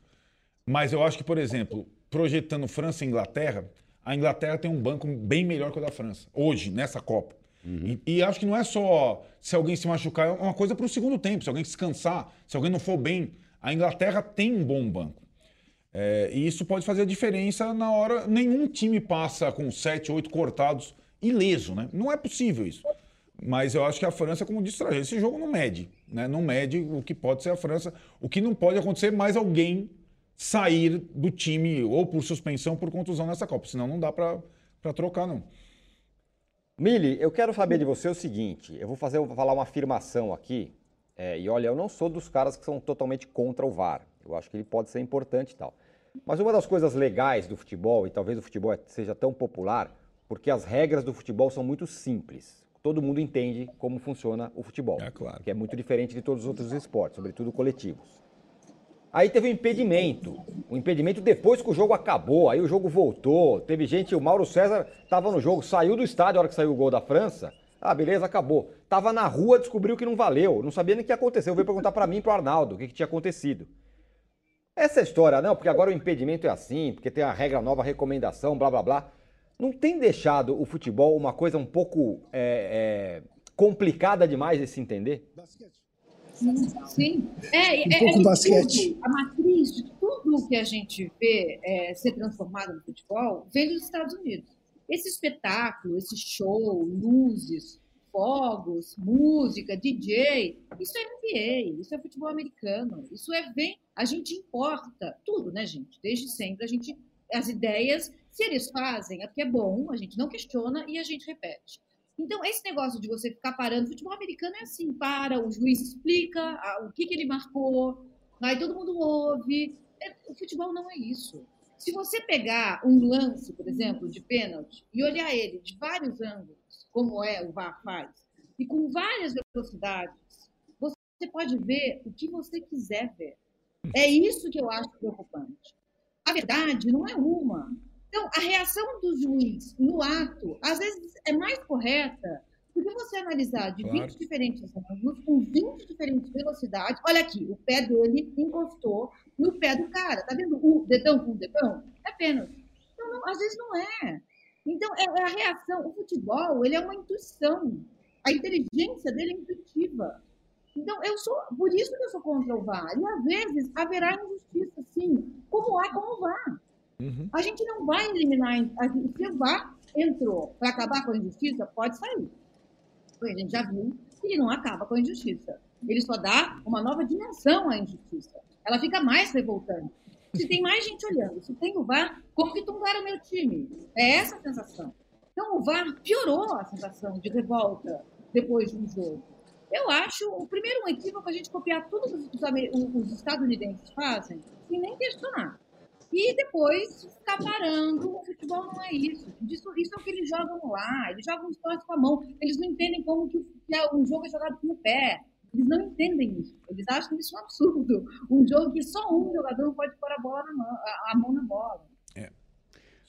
Mas eu acho que, por exemplo, projetando França e Inglaterra, a Inglaterra tem um banco bem melhor que o da França, hoje, nessa Copa. E, e acho que não é só se alguém se machucar, é uma coisa para o segundo tempo. Se alguém descansar, se alguém não for bem, a Inglaterra tem um bom banco. É, e isso pode fazer a diferença na hora. Nenhum time passa com sete, oito cortados ileso, né? Não é possível isso. Mas eu acho que a França, como disse, esse jogo não mede, né? Não mede o que pode ser a França. O que não pode acontecer mais alguém sair do time ou por suspensão, por contusão nessa Copa. Senão não dá para trocar, não. Mili, eu quero saber de você o seguinte: eu vou fazer, vou falar uma afirmação aqui. é, e olha, eu não sou dos caras que são totalmente contra o VAR. Eu acho que ele pode ser importante e tal. Mas uma das coisas legais do futebol, e talvez o futebol seja tão popular, porque as regras do futebol são muito simples. Todo mundo entende como funciona o futebol. É claro. Que é muito diferente de todos os outros esportes, sobretudo coletivos. Aí teve o impedimento. O impedimento depois que o jogo acabou. Aí o jogo voltou. Teve gente, o Mauro César estava no jogo, saiu do estádio a hora que saiu o gol da França. Ah, beleza, acabou. Tava na rua, descobriu que não valeu. Não sabia nem o que aconteceu. Veio perguntar para mim e pro Arnaldo o que, que tinha acontecido. Essa história, não, porque agora o impedimento é assim, porque tem a regra nova, a recomendação, blá blá blá. Não tem deixado o futebol uma coisa um pouco é, é, complicada demais de se entender? Sim. É, Um é, pouco é basquete. tudo, a matriz de tudo que a gente vê é, ser transformado no futebol vem dos Estados Unidos. Esse espetáculo, esse show, luzes, fogos, música, DJ, isso é NBA, isso é futebol americano, isso é vem, a gente importa tudo, né, gente? Desde sempre a gente as ideias, se eles fazem, é porque é bom, a gente não questiona e a gente repete. Então, esse negócio de você ficar parando, futebol americano é assim, para, o juiz explica ah, o que, que ele marcou, aí todo mundo ouve. É, o futebol não é isso. Se você pegar um lance, por exemplo, de pênalti, e olhar ele de vários ângulos, como é o VAR faz, e com várias velocidades, você pode ver o que você quiser ver. É isso que eu acho preocupante. A verdade não é uma. Então, a reação do juiz no ato, às vezes, é mais correta do que você analisar de Claro. 20 diferentes ângulos, com 20 diferentes velocidades. Olha aqui, o pé dele encostou no pé do cara. Tá vendo o dedão com o dedão? É pênalti. Então, não, às vezes não é. Então, é, é a reação. O futebol, ele é uma intuição. A inteligência dele é intuitiva. Então, eu sou, por isso que eu sou contra o VAR. E às vezes haverá injustiça, sim, como há com o VAR. Uhum. A gente não vai eliminar. a- Se o VAR entrou para acabar com a injustiça, pode sair. A gente já viu que ele não acaba com a injustiça. Ele só dá uma nova dimensão à injustiça. Ela fica mais revoltante. Se tem mais gente olhando, se tem o VAR, como que tumbaram meu time? É essa a sensação. Então, o VAR piorou a sensação de revolta depois de um jogo. Eu acho, o primeiro equívoco é a gente copiar tudo que os, ame- os estadunidenses fazem, sem nem questionar. E depois ficar parando. O futebol não é isso. Isso, isso é o que eles jogam lá. Eles jogam os torres com a mão. Eles não entendem como que, é um jogo é jogado com o pé. Eles não entendem isso. Eles acham isso um absurdo. Um jogo que só um jogador não pode pôr a, bola na mão, a, a mão na bola.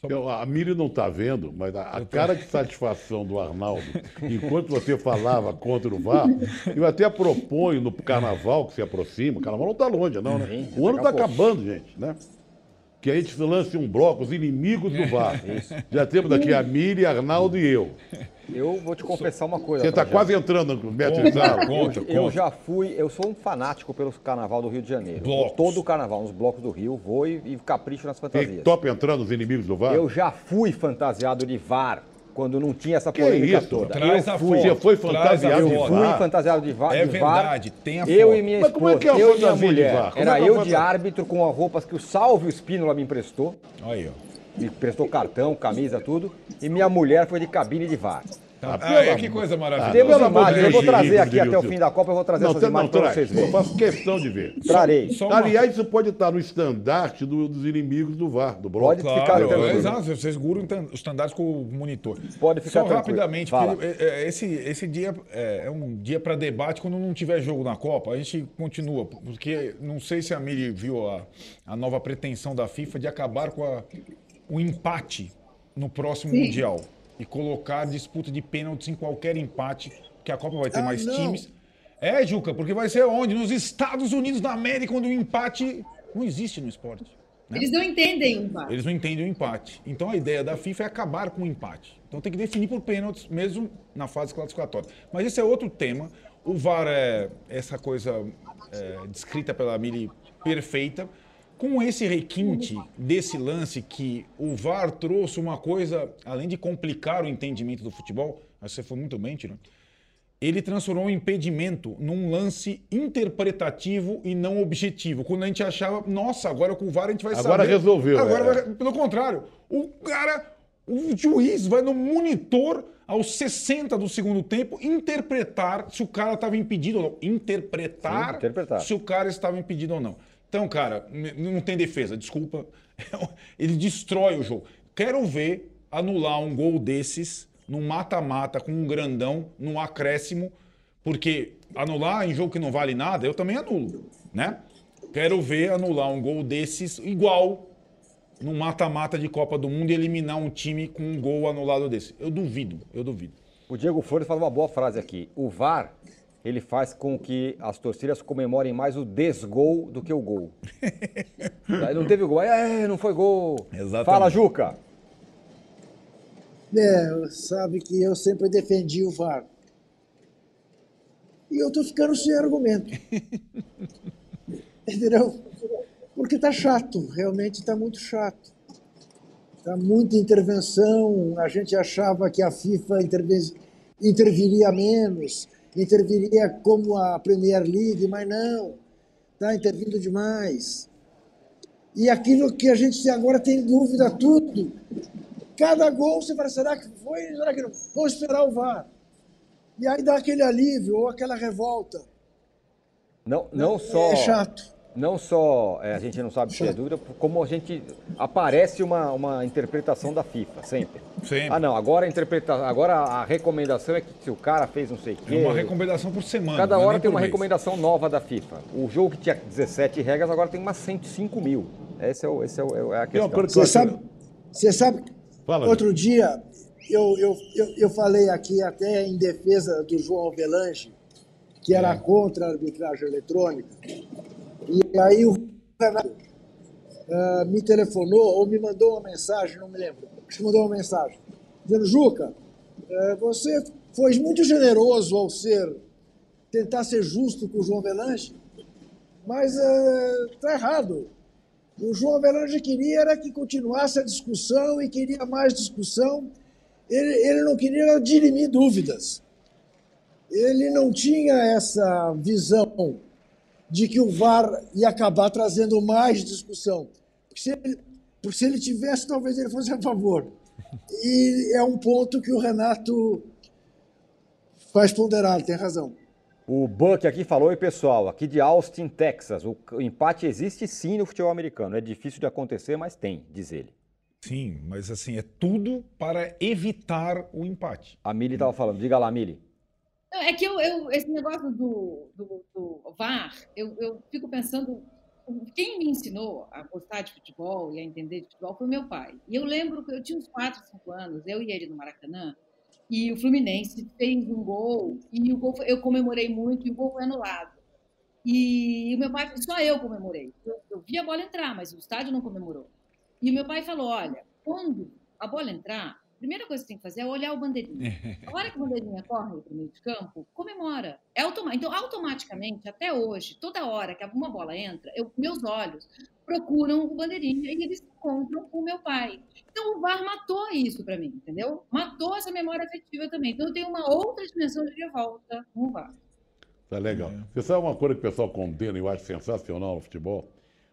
Eu- a Miri não está vendo, mas a, a cara de satisfação do Arnaldo, enquanto você falava contra o VAR, eu até proponho no carnaval que se aproxima, o carnaval não está longe, não, né? O ano está acabando, gente, né? Que a gente lance um bloco, os inimigos do VAR. [LAUGHS] Já temos daqui a Miri, Arnaldo e eu. Eu vou te confessar uma coisa. Você está quase entrando no metro Conta, conta, Eu conta. já fui, eu sou um fanático pelo carnaval do Rio de Janeiro. Blocos. Todo o carnaval, nos blocos do Rio, vou e, e capricho nas fantasias. top entrando os inimigos do VAR? Eu já fui fantasiado de VAR, quando não tinha essa Que polêmica isso? toda. Traz eu fui. Você foi fantasiado Eu de foto. fui VAR? fantasiado de VAR. É de VAR. verdade, tem a Eu foto. e minha Mas esposa, como é que é a eu e minha mulher. VAR? Era é é eu de árbitro com as roupas que o Salve Espínola me emprestou. Aí, ó. Me emprestou cartão, camisa, tudo. E minha mulher foi de cabine de VAR. Tá. Ah, Ah, é, que coisa maravilhosa. Temos de imagens, eu vou trazer aqui até o fim da Copa, eu vou trazer Não, essas não, imagens para vocês Eu verem. faço questão de ver. Trarei. Só uma- Aliás, isso pode estar no estandarte do- dos inimigos do VAR, do bloco. Pode ficar Claro, tranquilo. é, exato, você segura o standards com o monitor. Pode ficar Só tranquilo. rapidamente, Fala. porque é, é, esse, esse dia é, é um dia para debate quando não tiver jogo na Copa. A gente continua, porque não sei se a Miri viu a, a nova pretensão da FIFA de acabar com a- o empate no próximo Sim. Mundial e colocar disputa de pênaltis em qualquer empate, que a Copa vai ter Ah, mais não. times. É, Juca, porque vai ser onde? Nos Estados Unidos da América, onde o empate não existe no esporte. né? Eles não entendem o VAR. Eles não entendem o empate. Então a ideia da FIFA é acabar com o empate. Então tem que definir por pênaltis, mesmo na fase classificatória. Mas esse é outro tema. O VAR é essa coisa é, descrita pela Mili perfeita. Com esse requinte desse lance que o VAR trouxe uma coisa, além de complicar o entendimento do futebol, você foi muito bem, Tiro, ele transformou o impedimento num lance interpretativo e não objetivo. Quando a gente achava, nossa, agora com o VAR a gente vai saber. Agora resolveu, Agora, é. vai- pelo contrário, o cara, o juiz vai no monitor aos 60 do segundo tempo interpretar se o cara estava impedido ou não. Interpretar, Sim, interpretar. se o cara estava impedido ou não. Então, cara, não tem defesa, desculpa. [LAUGHS] Ele destrói o jogo. Quero ver anular um gol desses num mata-mata com um grandão, num acréscimo, porque anular em jogo que não vale nada, eu também anulo, né? Quero ver anular um gol desses igual no mata-mata de Copa do Mundo e eliminar um time com um gol anulado desse. Eu duvido, eu duvido. O Diego Flores fala uma boa frase aqui. O VAR, ele faz com que as torcidas comemorem mais o desgol do que o gol. [LAUGHS] Aí não teve gol, é, não foi gol. Exatamente. Fala, Juca. É, sabe que eu sempre defendi o VAR. E eu tô ficando sem argumento. [LAUGHS] Entendeu? Porque tá chato, realmente tá muito chato. Tá muita intervenção, a gente achava que a FIFA interviria menos, interviria como a Premier League, mas não, tá intervindo demais. E aquilo que a gente agora tem dúvida, tudo. Cada gol você fala, será que foi? Será que não? Vou esperar o VAR. E aí dá aquele alívio ou aquela revolta. Não, não só. É chato. Não só é, a gente não sabe se é dúvida, como a gente aparece uma, uma interpretação da FIFA, sempre. Sempre. Ah, não, agora a interpretação, agora a recomendação é que se o cara fez não sei o quê. É uma recomendação por semana. Cada não é hora tem uma mês. recomendação nova da FIFA. O jogo que tinha 17 regras agora tem umas 105 mil. Esse é, o, esse é, o, é a Tem uma questão. eu Você sabe, você sabe Fala, outro dia eu, eu, eu, eu falei aqui até em defesa do João Avelange, que era contra a arbitragem eletrônica. E aí o Renato ah, me telefonou ou me mandou uma mensagem, não me lembro. Acho que mandou uma mensagem, dizendo, Juca, eh, você foi muito generoso ao ser tentar ser justo com o João Avelange, mas está errado. O João Avelange queria era que continuasse a discussão e queria mais discussão. Ele, ele não queria dirimir dúvidas. Ele não tinha essa visão de que o VAR ia acabar trazendo mais discussão. Porque se ele, porque se ele tivesse, talvez ele fosse a favor. E é um ponto que o Renato faz ponderar, ele tem razão. O Buck aqui falou, e pessoal, aqui de Austin, Texas, o, o empate existe sim no futebol americano. É difícil de acontecer, mas tem, diz ele. Sim, mas assim, é tudo para evitar o empate. A Mili estava falando, diga lá, Mili. É que eu, eu- esse negócio do, do, do VAR, eu, eu fico pensando, quem me ensinou a gostar de futebol e a entender de futebol foi meu pai. E eu lembro que eu tinha uns 4, 5 anos, eu e ele no Maracanã, e o Fluminense fez um gol, e o gol foi- eu comemorei muito, e o gol foi anulado. E o meu pai, só eu comemorei. Eu, eu vi a bola entrar, mas o estádio não comemorou. E o meu pai falou: olha, quando a bola entrar, primeira coisa que você tem que fazer é olhar o bandeirinha. [LAUGHS] A hora que o bandeirinha corre para o meio de campo, comemora. É automa então, automaticamente, até hoje, toda hora que alguma bola entra, eu- meus olhos procuram o bandeirinha e eles se encontram com o meu pai. Então, o VAR matou isso para mim, entendeu? Matou essa memória afetiva também. Então, eu tenho uma outra dimensão de revolta com o VAR. Tá legal. Você sabe uma coisa que o pessoal condena e eu acho sensacional no futebol?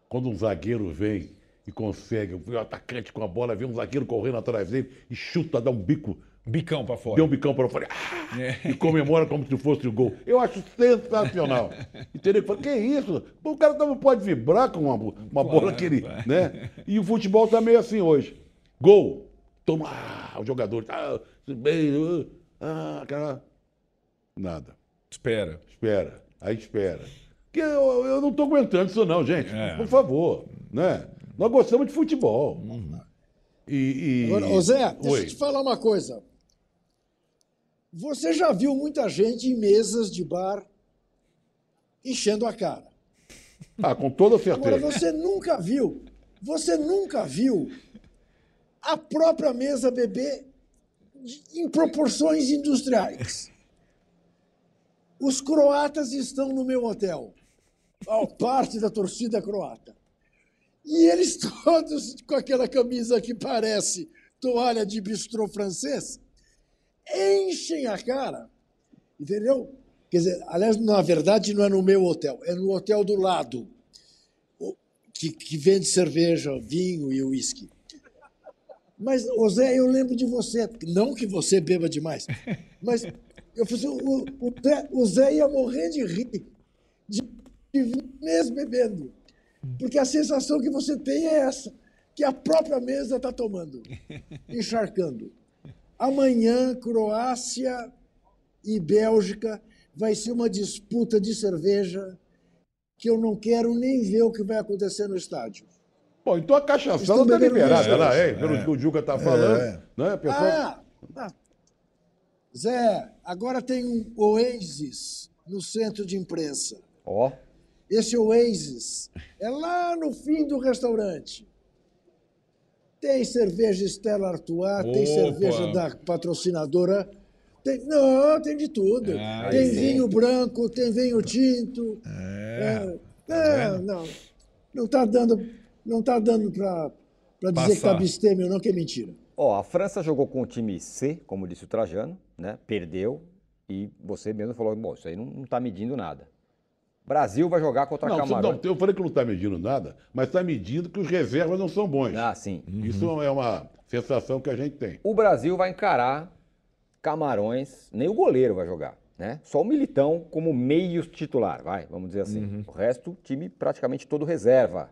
Quando um zagueiro vem e consegue, o atacante com a bola, vê um zagueiro correndo atrás dele e chuta, dá um bico, Bicão para fora. deu um bicão para fora ah, [LAUGHS] e comemora como se fosse o gol. Eu acho sensacional. [LAUGHS] Entendeu? Fala, que isso? O cara não pode vibrar com uma, uma bola que ele. Né? E o futebol tá meio assim hoje. Gol. Toma. Ah, o jogador. Ah, bem, ah, cara. Nada. Espera. Espera, aí espera. Que eu, eu não tô aguentando isso não, gente. É. Por favor, né? Nós gostamos de futebol. E, e... Agora, ô Zé, deixa Oi. eu te falar uma coisa. Você já viu muita gente em mesas de bar enchendo a cara. Ah, com toda Agora, certeza. você nunca viu, você nunca viu a própria mesa beber em proporções industriais. Os croatas estão no meu hotel, a parte da torcida croata. E eles [LAUGHS] todos com aquela camisa que parece toalha de bistrô francês, enchem a cara, entendeu? Quer dizer, aliás, na verdade, não é no meu hotel, é no hotel do lado, que, que vende cerveja, vinho e uísque. Mas, Zé, eu lembro de você, não que você beba demais, mas eu falei, o, o, Zé, o Zé ia morrer de rir, de, de mesmo bebendo. Porque a sensação que você tem é essa, que a própria mesa está tomando, [LAUGHS] encharcando. Amanhã, Croácia e Bélgica vai ser uma disputa de cerveja que eu não quero nem ver o que vai acontecer no estádio. Bom, então a cachaçada está bebendo liberada lá, hein? Pelo que o Juca está falando. É. Né, pessoal? Ah, ah, Zé, agora tem um Oasis no centro de imprensa. Ó, Esse Oasis é lá no fim do restaurante. Tem cerveja Stella Artois, tem Opa! cerveja da patrocinadora. Tem, não, tem de tudo. Ah, tem sim. vinho branco, tem vinho tinto. É. É, não, não. Não está dando, não tá dando para dizer que está bistêmio, não, que é mentira. ó, a França jogou com o time C, como disse o Trajano, né? Perdeu e você mesmo falou, bom, isso aí não, não tá medindo nada. Brasil vai jogar contra Não, Camarões. não, eu falei que não está medindo nada, mas está medindo que os reservas não são bons. Ah, sim. Isso é uma sensação que a gente tem. O Brasil vai encarar Camarões, nem o goleiro vai jogar, né? Só o Militão como meio titular, vai, vamos dizer assim. O resto, time praticamente todo reserva.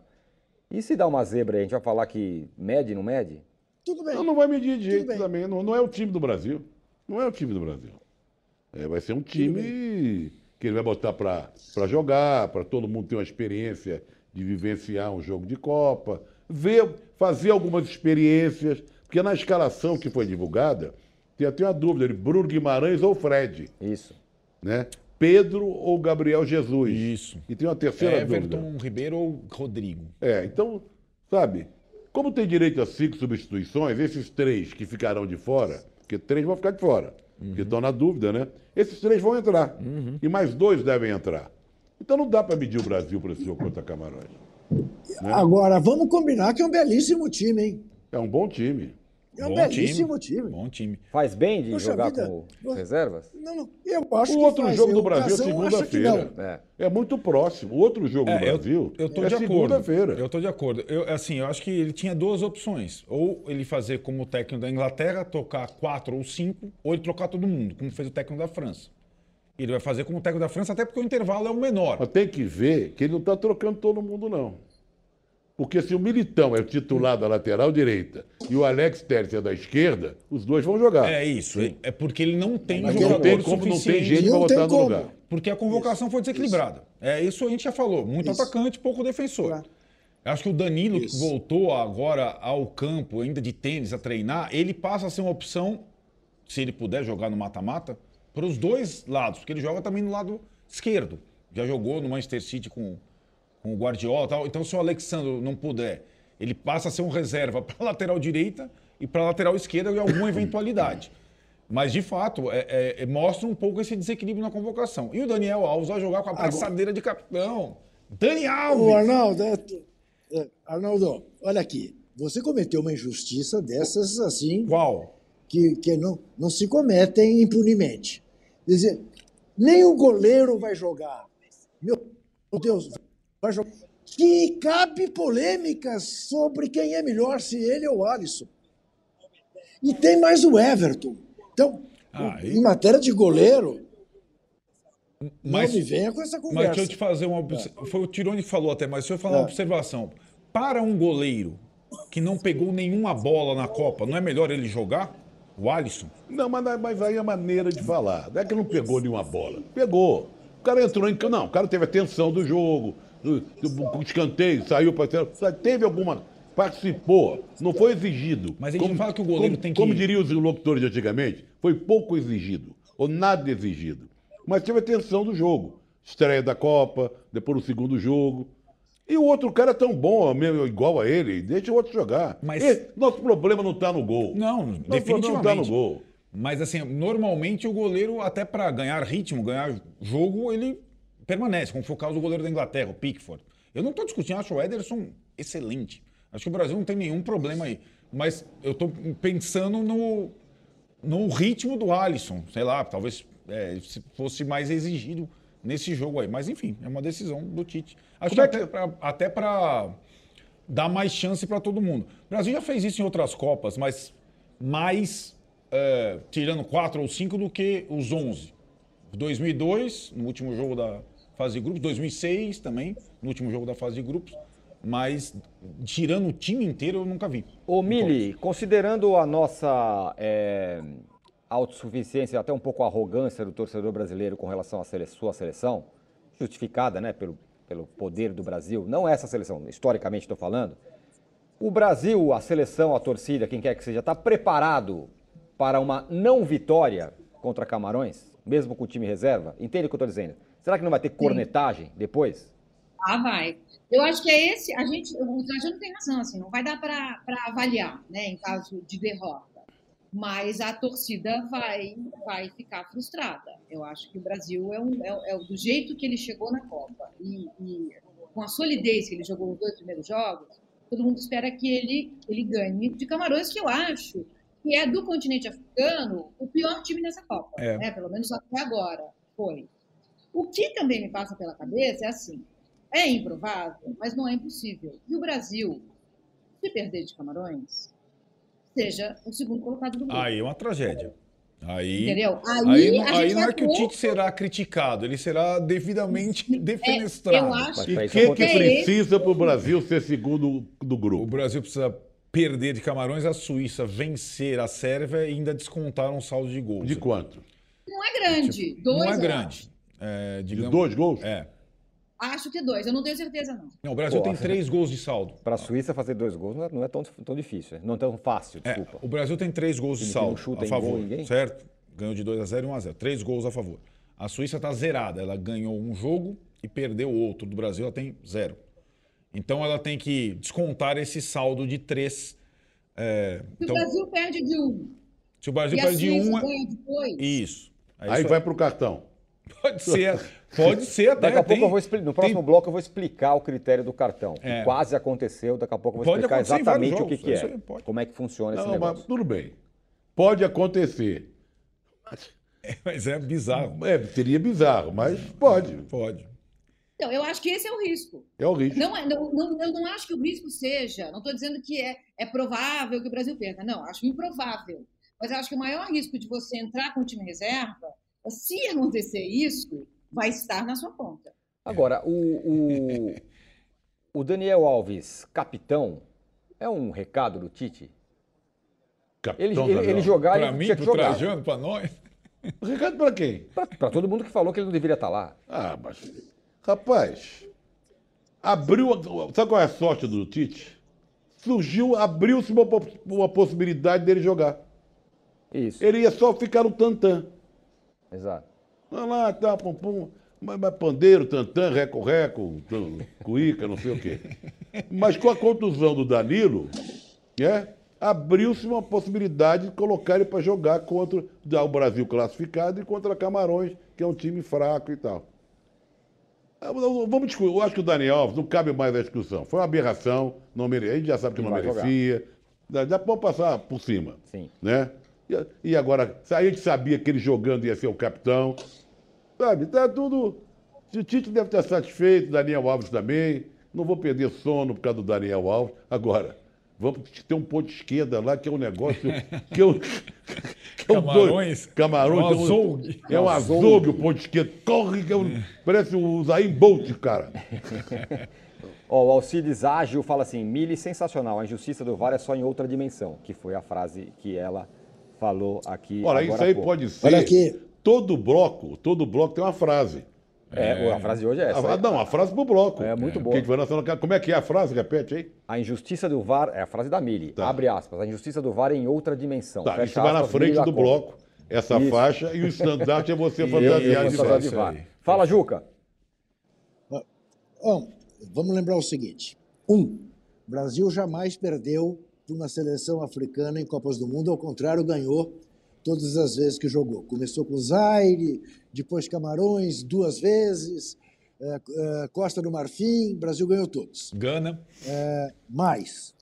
E se dá uma zebra aí, a gente vai falar que mede, não mede? Tudo bem. Não, não vai medir de jeito também. Não, não é o time do Brasil. Não é o time do Brasil. É, vai ser um time que ele vai botar para jogar, para todo mundo ter uma experiência de vivenciar um jogo de Copa, ver, fazer algumas experiências, porque na escalação que foi divulgada, tem até uma dúvida, ele, Bruno Guimarães ou Fred, Isso. né? Pedro ou Gabriel Jesus. Isso. E tem uma terceira dúvida. Everton, Ribeiro ou Rodrigo? É, então, sabe, como tem direito a cinco substituições, esses três que ficarão de fora, porque três vão ficar de fora, porque estão na dúvida, né? Esses três vão entrar. E mais dois devem entrar. Então não dá para medir o Brasil para esse jogo contra Camarões. Agora, vamos combinar que é um belíssimo time, hein? É um bom time. É um Bom belíssimo time. Bom time. Faz bem de Poxa jogar vida, com reservas? Não, não, eu acho O que outro faz. jogo do Eu, Brasil é segunda-feira. É. É muito próximo. O outro jogo do É, eu, Brasil eu tô é de acordo. segunda-feira. Eu tô de acordo. Eu, assim, eu acho que ele tinha duas opções. Ou ele fazer como o técnico da Inglaterra, tocar quatro ou cinco, ou ele trocar todo mundo, como fez o técnico da França. Ele vai fazer como o técnico da França, até porque o intervalo é o menor. Mas tem que ver que ele não está trocando todo mundo, não. Porque se o Militão é o titular da lateral direita e o Alex Telles é da esquerda, os dois vão jogar. É isso. É, é porque ele não tem Mas jogador não tem como, não tem suficiente. gente para botar no como. lugar. Porque a convocação foi desequilibrada. É isso a gente já falou. Muito Isso. atacante, pouco defensor. Claro. Acho que o Danilo, que Isso. voltou agora ao campo, ainda de tênis, a treinar, ele passa a ser uma opção, se ele puder jogar no mata-mata, para os dois lados, porque ele joga também no lado esquerdo. Já jogou no Manchester City com, com o Guardiola e tal. Então, se o Alexandre não puder, ele passa a ser um reserva [LAUGHS] para a lateral direita e para a lateral esquerda em alguma eventualidade. Mas, de fato, é- é- é- mostra um pouco esse desequilíbrio na convocação. E o Daniel Alves vai jogar com a braçadeira de capitão. Dani Ô, Alves! Arnaldo, é, é, Arnaldo, olha aqui. Você cometeu uma injustiça dessas assim Qual? que, que não, não se cometem impunemente. Quer dizer, nem o goleiro vai jogar. Meu Deus, vai jogar. Que cabe polêmicas sobre quem é melhor, se ele ou o Alisson. E tem mais o Everton. Então, Ah, e- em matéria de goleiro, Mas, não me venha com essa mas conversa. deixa eu te fazer uma. obs- Foi o Tirone que falou até, mas deixa eu falar uma É. observação. Para um goleiro que não pegou nenhuma bola na Copa, não é melhor ele jogar? O Alisson? Não, mas, mas aí é a maneira de falar. Não é que não pegou nenhuma bola. Pegou. O cara entrou em campo. Não, o cara teve a tensão do jogo, do, do, escanteio, saiu para Teve alguma. Participou. Não foi exigido. Mas a gente fala que o goleiro como, tem que- Como diriam os locutores de antigamente, foi pouco exigido. Ou nada exigido. Mas teve a tensão do jogo. Estreia da Copa, depois o segundo jogo. E o outro cara é tão bom, mesmo, igual a ele, deixa o outro jogar. Mas- E nosso problema não está no gol. Não, Nosso problema não está no definitivamente. gol. Mas assim, normalmente o goleiro, até para ganhar ritmo, ganhar jogo, ele permanece, como foi o caso do goleiro da Inglaterra, o Pickford. Eu não estou discutindo, acho o Ederson excelente. Acho que o Brasil não tem nenhum problema aí. Mas eu estou pensando no, no ritmo do Alisson. Sei lá, talvez é, se fosse mais exigido nesse jogo aí. Mas enfim, é uma decisão do Tite. Acho Como que é até pra- até para dar mais chance para todo mundo. O Brasil já fez isso em outras Copas, mas mais é, tirando quatro ou cinco do que os 11. 2002, no último jogo da fase de grupos, 2006 também, no último jogo da fase de grupos. Mas tirando o time inteiro, eu nunca vi. Ô, Mili, considerando a nossa é, autossuficiência, até um pouco a arrogância do torcedor brasileiro com relação à sele sua seleção, justificada né, pelo, pelo poder do Brasil, não essa seleção, historicamente estou falando, o Brasil, a seleção, a torcida, quem quer que seja, está preparado para uma não vitória contra Camarões, mesmo com o time reserva? Entende o que eu estou dizendo? Será que não vai ter cornetagem depois? Ah, vai. Eu acho que é esse. A gente, o Trajano tem razão, assim, não vai dar para avaliar, né, em caso de derrota. Mas a torcida vai, vai ficar frustrada. Eu acho que o Brasil é, um, é, é do jeito que ele chegou na Copa e, e, com a solidez que ele jogou os dois primeiros jogos, todo mundo espera que ele, ele ganhe de Camarões, que eu acho que é do continente africano o pior time nessa Copa, é. né? pelo menos até agora foi. O que também me passa pela cabeça é assim: é improvável, mas não é impossível. E o Brasil, se perder de Camarões, seja o segundo colocado do mundo. Aí é uma tragédia. Aí, Entendeu? Aí, aí, não, aí não é que o Tite será criticado, ele será devidamente defenestrado. É, eu acho. E o que, que precisa para o Brasil ser segundo do grupo? O Brasil precisa perder de Camarões, a Suíça vencer a Sérvia e ainda descontar um saldo de gols. De quanto? Não é grande. Tipo, dois, não é grande. É, digamos, de dois gols? É. Acho que dois, eu não tenho certeza, não. Não, o Brasil Pô, tem três gols de saldo. Para a Suíça fazer dois gols não é, não é tão, tão, difícil, não é tão fácil, é, desculpa. É, o Brasil tem três gols de saldo a favor, certo? Ganhou de 2 a 0 e 1 a 0 Três gols a favor. A Suíça está zerada, ela ganhou um jogo e perdeu outro. Do Brasil ela tem zero. Então ela tem que descontar esse saldo de três. É, se então, o Brasil perde de um. Se o Brasil perde de um. Ganha de dois. Isso. É Aí isso vai para o cartão. Pode ser. Pode ser até. Daqui a pouco eu vou explicar. No próximo tem... bloco eu vou explicar o critério do cartão. Que é. quase aconteceu. Daqui a pouco eu vou pode explicar exatamente o que, que é. Como é que funciona Não, esse negócio. Mas tudo bem. Pode acontecer. É, mas é bizarro. É, seria bizarro, mas pode. Pode. Então, eu acho que esse é o risco. É o risco. Não, é, não, não, eu não acho que o risco seja, não estou dizendo que é, é provável que o Brasil perca, não, acho improvável. Mas eu acho que o maior risco de você entrar com o time reserva se acontecer isso, vai estar na sua conta. Agora, o, o, [LAUGHS] o Daniel Alves, capitão, é um recado do Tite? Capitão ele, ele, ele jogar pra mim, pro jogar. Trajano, para nós? [LAUGHS] Recado para quem? Para todo mundo que falou que ele não deveria estar lá. Ah, mas. Rapaz, abriu. Sabe qual é a sorte do Tite? Surgiu, abriu-se uma, uma possibilidade dele jogar. Isso. Ele ia só ficar no tantã. Exato. Vai lá, tá, pum, pum. Mas, mas pandeiro, tantã, reco-reco, cuíca, não sei o quê. Mas com a contusão do Danilo, né, abriu-se uma possibilidade de colocar ele para jogar contra o Brasil classificado e contra Camarões, que é um time fraco e tal. Vamos discutir. Eu acho que o Daniel Alves não cabe mais a discussão. Foi uma aberração, não mere... a gente já sabe que não, não merecia. Jogar. Dá para passar por cima. Sim. Né? E agora, a gente sabia que ele jogando ia ser o capitão. Sabe, tá tudo. O Tite deve estar satisfeito, Daniel Alves também. Não vou perder sono por causa do Daniel Alves. Agora, vamos ter um ponto de esquerda lá que é um negócio [LAUGHS] que eu. Que é um Camarões. Doido. Camarões. É um azougue. É um azougue o ponto de esquerda. Corre, que é um, parece o Zayn Bolt, cara. [LAUGHS] oh, o Alcides Ágil fala assim: Mili sensacional. A injustiça do VAR é só em outra dimensão, que foi a frase que ela falou aqui. Olha, isso aí pode ser. Olha aqui. Todo bloco, todo bloco tem uma frase. É, é. a frase de hoje é essa. A, não, a frase pro bloco. É muito boa. como é que é a frase? Repete aí. A injustiça do VAR, é a frase da Mili, tá. abre aspas, a injustiça do VAR é em outra dimensão. Tá, isso vai na frente do bloco, essa isso. faixa, e o estandarte é você [LAUGHS] fantasiar de, VAR. de VAR. Fala, Juca. Bom, vamos lembrar o seguinte. Um, Brasil jamais perdeu uma seleção africana em Copas do Mundo, ao contrário, ganhou todas as vezes que jogou. Começou com Zaire, depois Camarões, duas vezes, é, é, Costa do Marfim, Brasil ganhou todos. Gana. É, mais.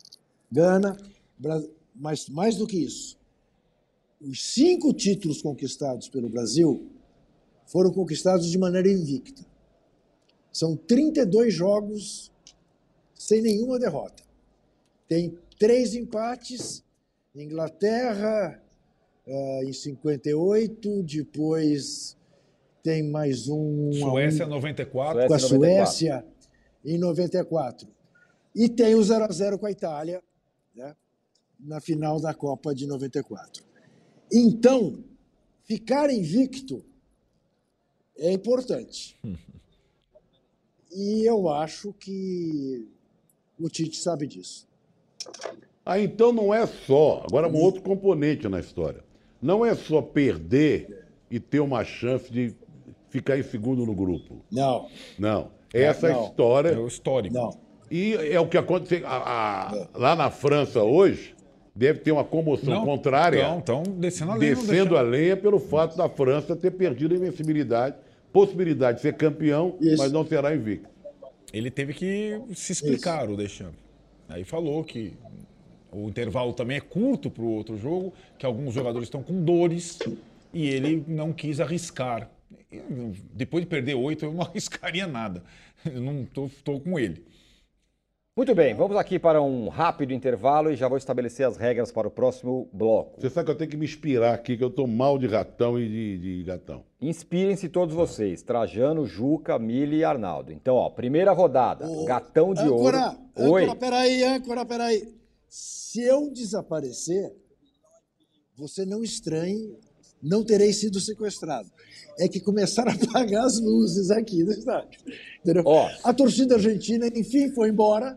Gana, mas mais do que isso, os cinco títulos conquistados pelo Brasil foram conquistados de maneira invicta. São 32 jogos sem nenhuma derrota. Tem três empates, Inglaterra uh, em 58, depois tem mais um... Suécia 94. Com a Suécia em 94. E tem o 0 a 0 com a Itália, né, na final da Copa de 94. Então, ficar invicto é importante. [LAUGHS] E eu acho que o Tite sabe disso. Ah, então não é só. Agora, um outro componente na história. Não é só perder e ter uma chance de ficar em segundo no grupo. Não, Não. Essa não. história. É o histórico. não. E é o que aconteceu. a- a- lá na França hoje, deve ter uma comoção Não, contrária. Então, então descendo a lenha. não descendo a lenha pelo fato da França ter perdido a invencibilidade, possibilidade de ser campeão, Isso. mas não será invicto. Ele teve que se explicar, o Deschamps. Aí falou que o intervalo também é curto para o outro jogo, que alguns jogadores estão com dores e ele não quis arriscar. Eu, Depois de perder oito, eu não [LAUGHS] arriscaria nada. Eu não tô com ele. Muito bem, vamos aqui para um rápido intervalo e já vou estabelecer as regras para o próximo bloco. Você sabe que eu tenho que me inspirar aqui, que eu tô mal de ratão e de, de gatão. Inspirem-se todos vocês, Trajano, Juca, Mili e Arnaldo. Então, ó, primeira rodada, Gatão de âncora, Ouro. Oi. âncora, peraí, âncora, peraí. Se eu desaparecer, você não estranhe, não terei sido sequestrado. É que começaram a apagar as luzes aqui do estádio. Entendeu? Ó. A torcida argentina, enfim, foi embora.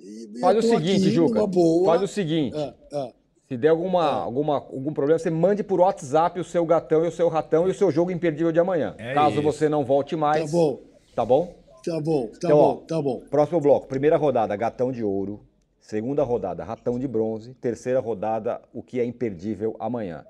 E Faz o seguinte, Juca. boa. Faz o seguinte. Ah, ah. Se der alguma, alguma, algum problema, você mande por WhatsApp o seu gatão e o seu ratão e o seu jogo imperdível de amanhã. É Caso isso. você não volte mais. Tá bom. Tá bom? Tá bom, tá Então, ó, bom, tá bom. Próximo bloco. Primeira rodada, Gatão de Ouro. Segunda rodada, Ratão de Bronze. Terceira rodada, o que é imperdível amanhã.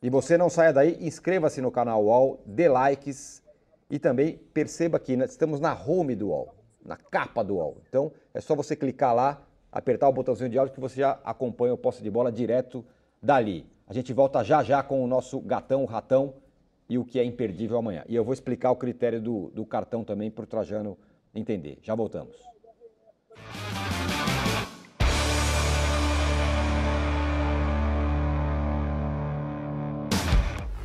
E você não saia daí, inscreva-se no canal UOL, dê likes e também perceba que nós estamos na home do UOL, na capa do UOL. Então é só você clicar lá, apertar o botãozinho de áudio que você já acompanha o posse de bola direto dali. A gente volta já já com o nosso gatão, o ratão e o que é imperdível amanhã. E eu vou explicar o critério do, do cartão também para o Trajano entender. Já voltamos.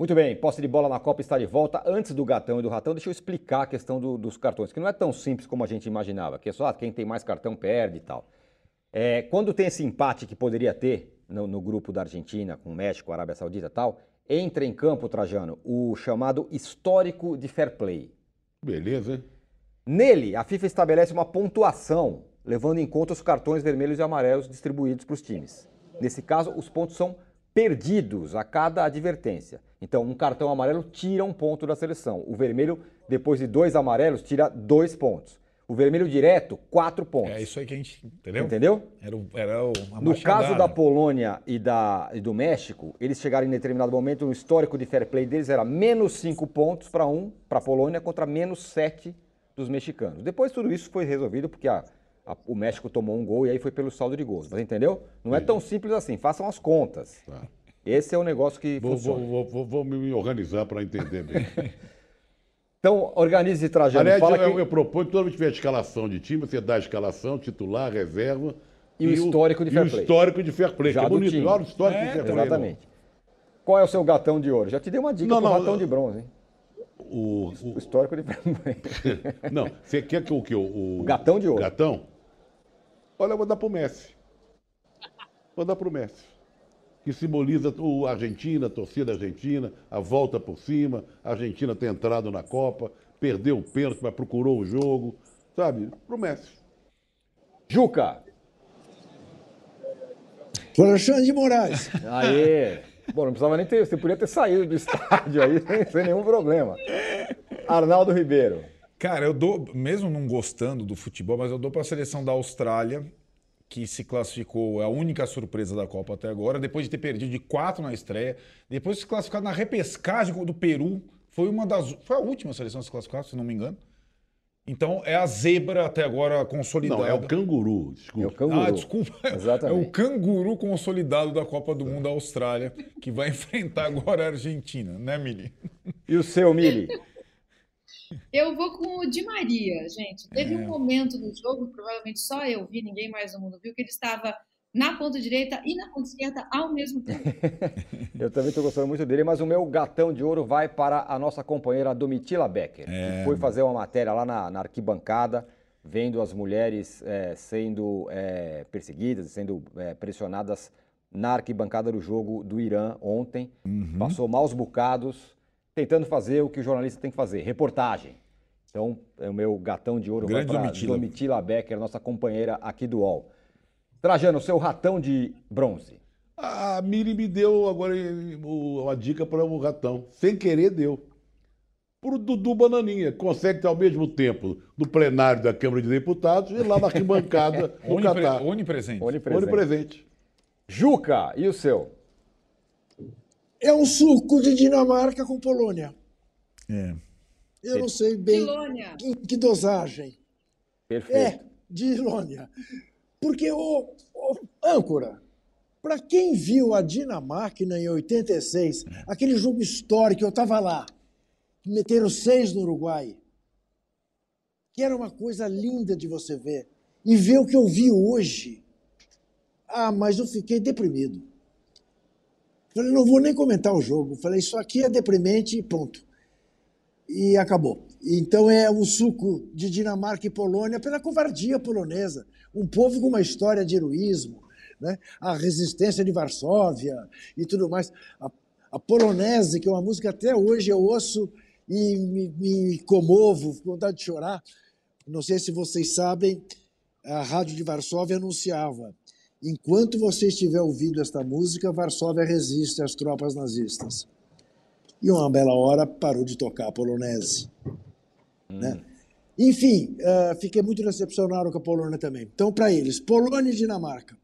Muito bem, posse de bola na Copa está de volta. Antes do gatão e do ratão, deixa eu explicar a questão do- dos cartões, que não é tão simples como a gente imaginava, que é só ah, quem tem mais cartão perde e tal. É, quando tem esse empate que poderia ter no, no grupo da Argentina, com México, Arábia Saudita e tal, entra em campo, Trajano, o chamado histórico de fair play. Beleza, hein? Nele, a FIFA estabelece uma pontuação, levando em conta os cartões vermelhos e amarelos distribuídos para os times. Nesse caso, os pontos são perdidos a cada advertência. Então, um cartão amarelo tira um ponto da seleção. O vermelho, depois de dois amarelos, tira dois pontos. O vermelho direto, quatro pontos. É isso aí que a gente. Entendeu? Entendeu? Era, o- era o, No caso da Polônia e, da, e do México, eles chegaram em determinado momento, o histórico de fair play deles era menos 5 pontos para um, para a Polônia, contra menos 7 dos mexicanos. Depois tudo isso foi resolvido porque a- a- o México tomou um gol e aí foi pelo saldo de gols. Mas entendeu? Não é tão simples assim, façam as contas. Tá. Esse é o negócio que Vou, funciona. vou, vou, vou me organizar para entender bem. [LAUGHS] Então, organize Trajano. Aliás, Fala eu, que- eu proponho que toda vez que tiver escalação de time, você dá a escalação, titular, reserva. E o histórico de fair e play. o histórico de fair play. Já que é do bonito. time. Olha o histórico É, de fair play. Exatamente. Qual é o seu gatão de ouro? Já te dei uma dica Não, não, ratão eu- de bronze, hein? O, o- O histórico de fair play. [LAUGHS] não, você quer que o que? O, O gatão de ouro. Gatão? Olha, eu vou dar pro Messi. Vou dar pro Messi. Que simboliza o a Argentina, a torcida argentina, a volta por cima, a Argentina ter entrado na Copa, perdeu o pênalti, mas procurou o jogo, sabe? Pro Messi. Juca! Alexandre de Moraes. Aê! Bom, não precisava nem ter. Você podia ter saído do [LAUGHS] estádio aí sem, sem nenhum problema. Arnaldo Ribeiro. Cara, eu dou, mesmo não gostando do futebol, mas eu dou para a seleção da Austrália, que se classificou, é a única surpresa da Copa até agora, depois de ter perdido de quatro na estreia, depois de se classificar na repescagem do Peru, foi uma das. Foi a última seleção a se classificar, se não me engano. Então é a zebra até agora consolidada. Não, é o canguru, desculpa. É o canguru. Ah, desculpa. [LAUGHS] Exatamente. É o canguru consolidado da Copa do Mundo, a Austrália, que vai [LAUGHS] enfrentar agora a Argentina, né, Mili? E o seu, Mili? [LAUGHS] Eu vou com o Di Maria, gente. Teve um momento no jogo, provavelmente só eu vi, ninguém mais no mundo viu, que ele estava na ponta direita e na ponta esquerda ao mesmo tempo. [LAUGHS] Eu também estou gostando muito dele, mas o meu gatão de ouro vai para a nossa companheira Domitila Becker, que foi fazer uma matéria lá na, na arquibancada, vendo as mulheres eh, sendo eh, perseguidas, sendo eh, pressionadas na arquibancada do jogo do Irã ontem. Passou maus bocados, tentando fazer o que o jornalista tem que fazer, reportagem. Então, é o meu gatão de ouro vai Grande para Domitila. Domitila Becker, nossa companheira aqui do UOL. Trajano, seu ratão de bronze. A Miri me deu agora eh, o- uma dica para o ratão. Sem querer, deu. Pro Dudu Bananinha. Consegue ter ao mesmo tempo no plenário da Câmara de Deputados e lá na [LAUGHS] arquibancada no Onipre- Catar. Onipresente. Onipresente. Onipresente. Juca, e o seu? É um suco de Dinamarca com Polônia. É. Eu não sei bem Polônia. em que dosagem. Perfeito. É, de Ilônia. Porque, o, âncora, para quem viu a Dinamarca em 86, aquele jogo histórico, eu estava lá, meteram seis no Uruguai, que era uma coisa linda de você ver, e ver o que eu vi hoje. Ah, mas eu fiquei deprimido. Falei, não vou nem comentar o jogo. Falei, isso aqui é deprimente e ponto e acabou. Então é o suco de Dinamarca e Polônia pela covardia polonesa. Um povo com uma história de heroísmo, né? a resistência de Varsóvia e tudo mais. A, a polonese, que é uma música até hoje eu ouço e me, me comovo, com vontade de chorar. Não sei se vocês sabem, a Rádio de Varsóvia anunciava: enquanto você estiver ouvindo esta música, Varsóvia resiste às tropas nazistas e uma bela hora parou de tocar a polonese. Né? Enfim, eh, fiquei muito decepcionado com a Polônia também. Então, para eles, Polônia e Dinamarca.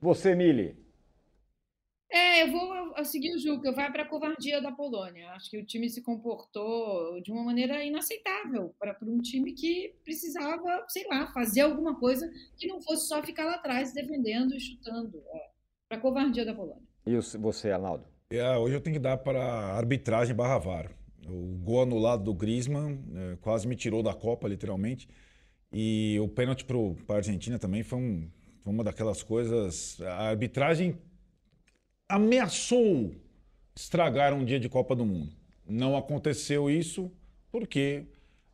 Você, Mili. É, eu vou eu seguir o Juca, vai para a covardia da Polônia. Acho que o time se comportou de uma maneira inaceitável para um time que precisava, sei lá, fazer alguma coisa que não fosse só ficar lá atrás defendendo e chutando. É, para a covardia da Polônia. E o- você, Arnaldo? É, hoje eu tenho que dar para a arbitragem barra VAR. O gol anulado do Griezmann é, quase me tirou da Copa, literalmente. E o pênalti para a Argentina também foi, um- foi uma daquelas coisas. A arbitragem ameaçou estragar um dia de Copa do Mundo. Não aconteceu isso porque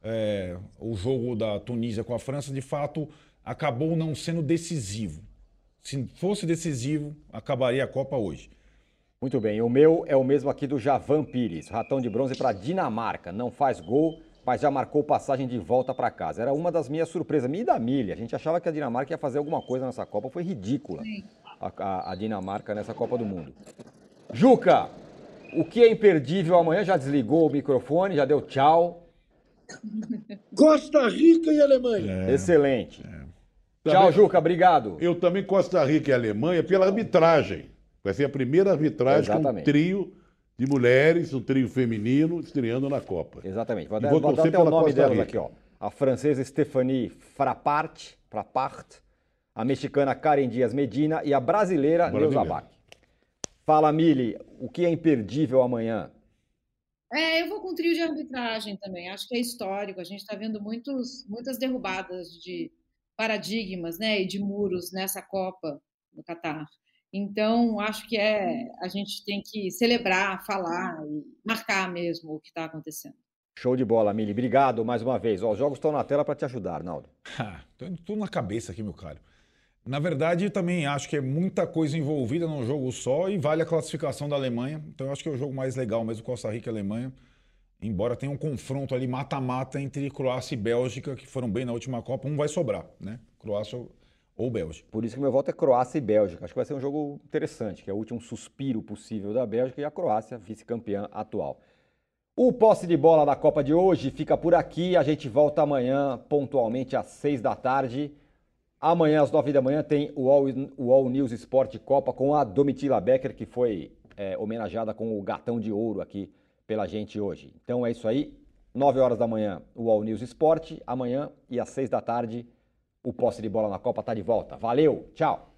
é, o jogo da Tunísia com a França, de fato, acabou não sendo decisivo. Se fosse decisivo, acabaria a Copa hoje. Muito bem, o meu é o mesmo aqui do Javan Pires, ratão de bronze para Dinamarca. Não faz gol, mas já marcou passagem de volta para casa. Era uma das minhas surpresas, minha e da Milha. A gente achava que a Dinamarca ia fazer alguma coisa nessa Copa, foi ridícula a, a- a Dinamarca nessa Copa do Mundo. Juca, o que é imperdível amanhã? Já desligou o microfone, já deu tchau. Costa Rica e Alemanha. Excelente. Tchau, Também- Juca, obrigado. Eu também Costa Rica e Alemanha pela arbitragem. Vai ser a primeira arbitragem com um Exatamente. trio de mulheres, um trio feminino estreando na Copa. Exatamente. Vou E dar, vou vou dar até o nome Costa delas Rica. aqui, ó. A francesa Stephanie Frappart, Frappart, a mexicana Karen Dias Medina e a brasileira Brasileira. Neuza Bach. Fala, Mili, o que é imperdível amanhã? É, eu vou com trio de arbitragem também. Acho que é histórico. A gente está vendo muitos, muitas derrubadas de paradigmas, né, e de muros nessa Copa no Catar. Então, acho que é a gente tem que celebrar, falar e marcar mesmo o que está acontecendo. Show de bola, Mili. Obrigado mais uma vez. Ó, os jogos estão na tela para te ajudar, Arnaldo. Ah, [LAUGHS] tô indo tudo na cabeça aqui, meu caro. Na verdade, também acho que é muita coisa envolvida num jogo só e vale a classificação da Alemanha. Então, eu acho que é o jogo mais legal mesmo, Costa Rica e Alemanha. Embora tenha um confronto ali mata-mata entre Croácia e Bélgica, que foram bem na última Copa, um vai sobrar, né? Croácia ou Bélgica. Por isso que meu voto é Croácia e Bélgica. Acho que vai ser um jogo interessante, que é o último suspiro possível da Bélgica e a Croácia, vice-campeã atual. O posse de bola da Copa de hoje fica por aqui. A gente volta amanhã, pontualmente às seis da tarde. Amanhã, às nove da manhã, tem o All, o All News Sport Copa com a Domitila Becker, que foi é, homenageada com o gatão de ouro aqui pela gente hoje. Então é isso aí. Nove horas da manhã, o All News Sport. Amanhã e às seis da tarde, o posse de bola na Copa está de volta. Valeu, tchau!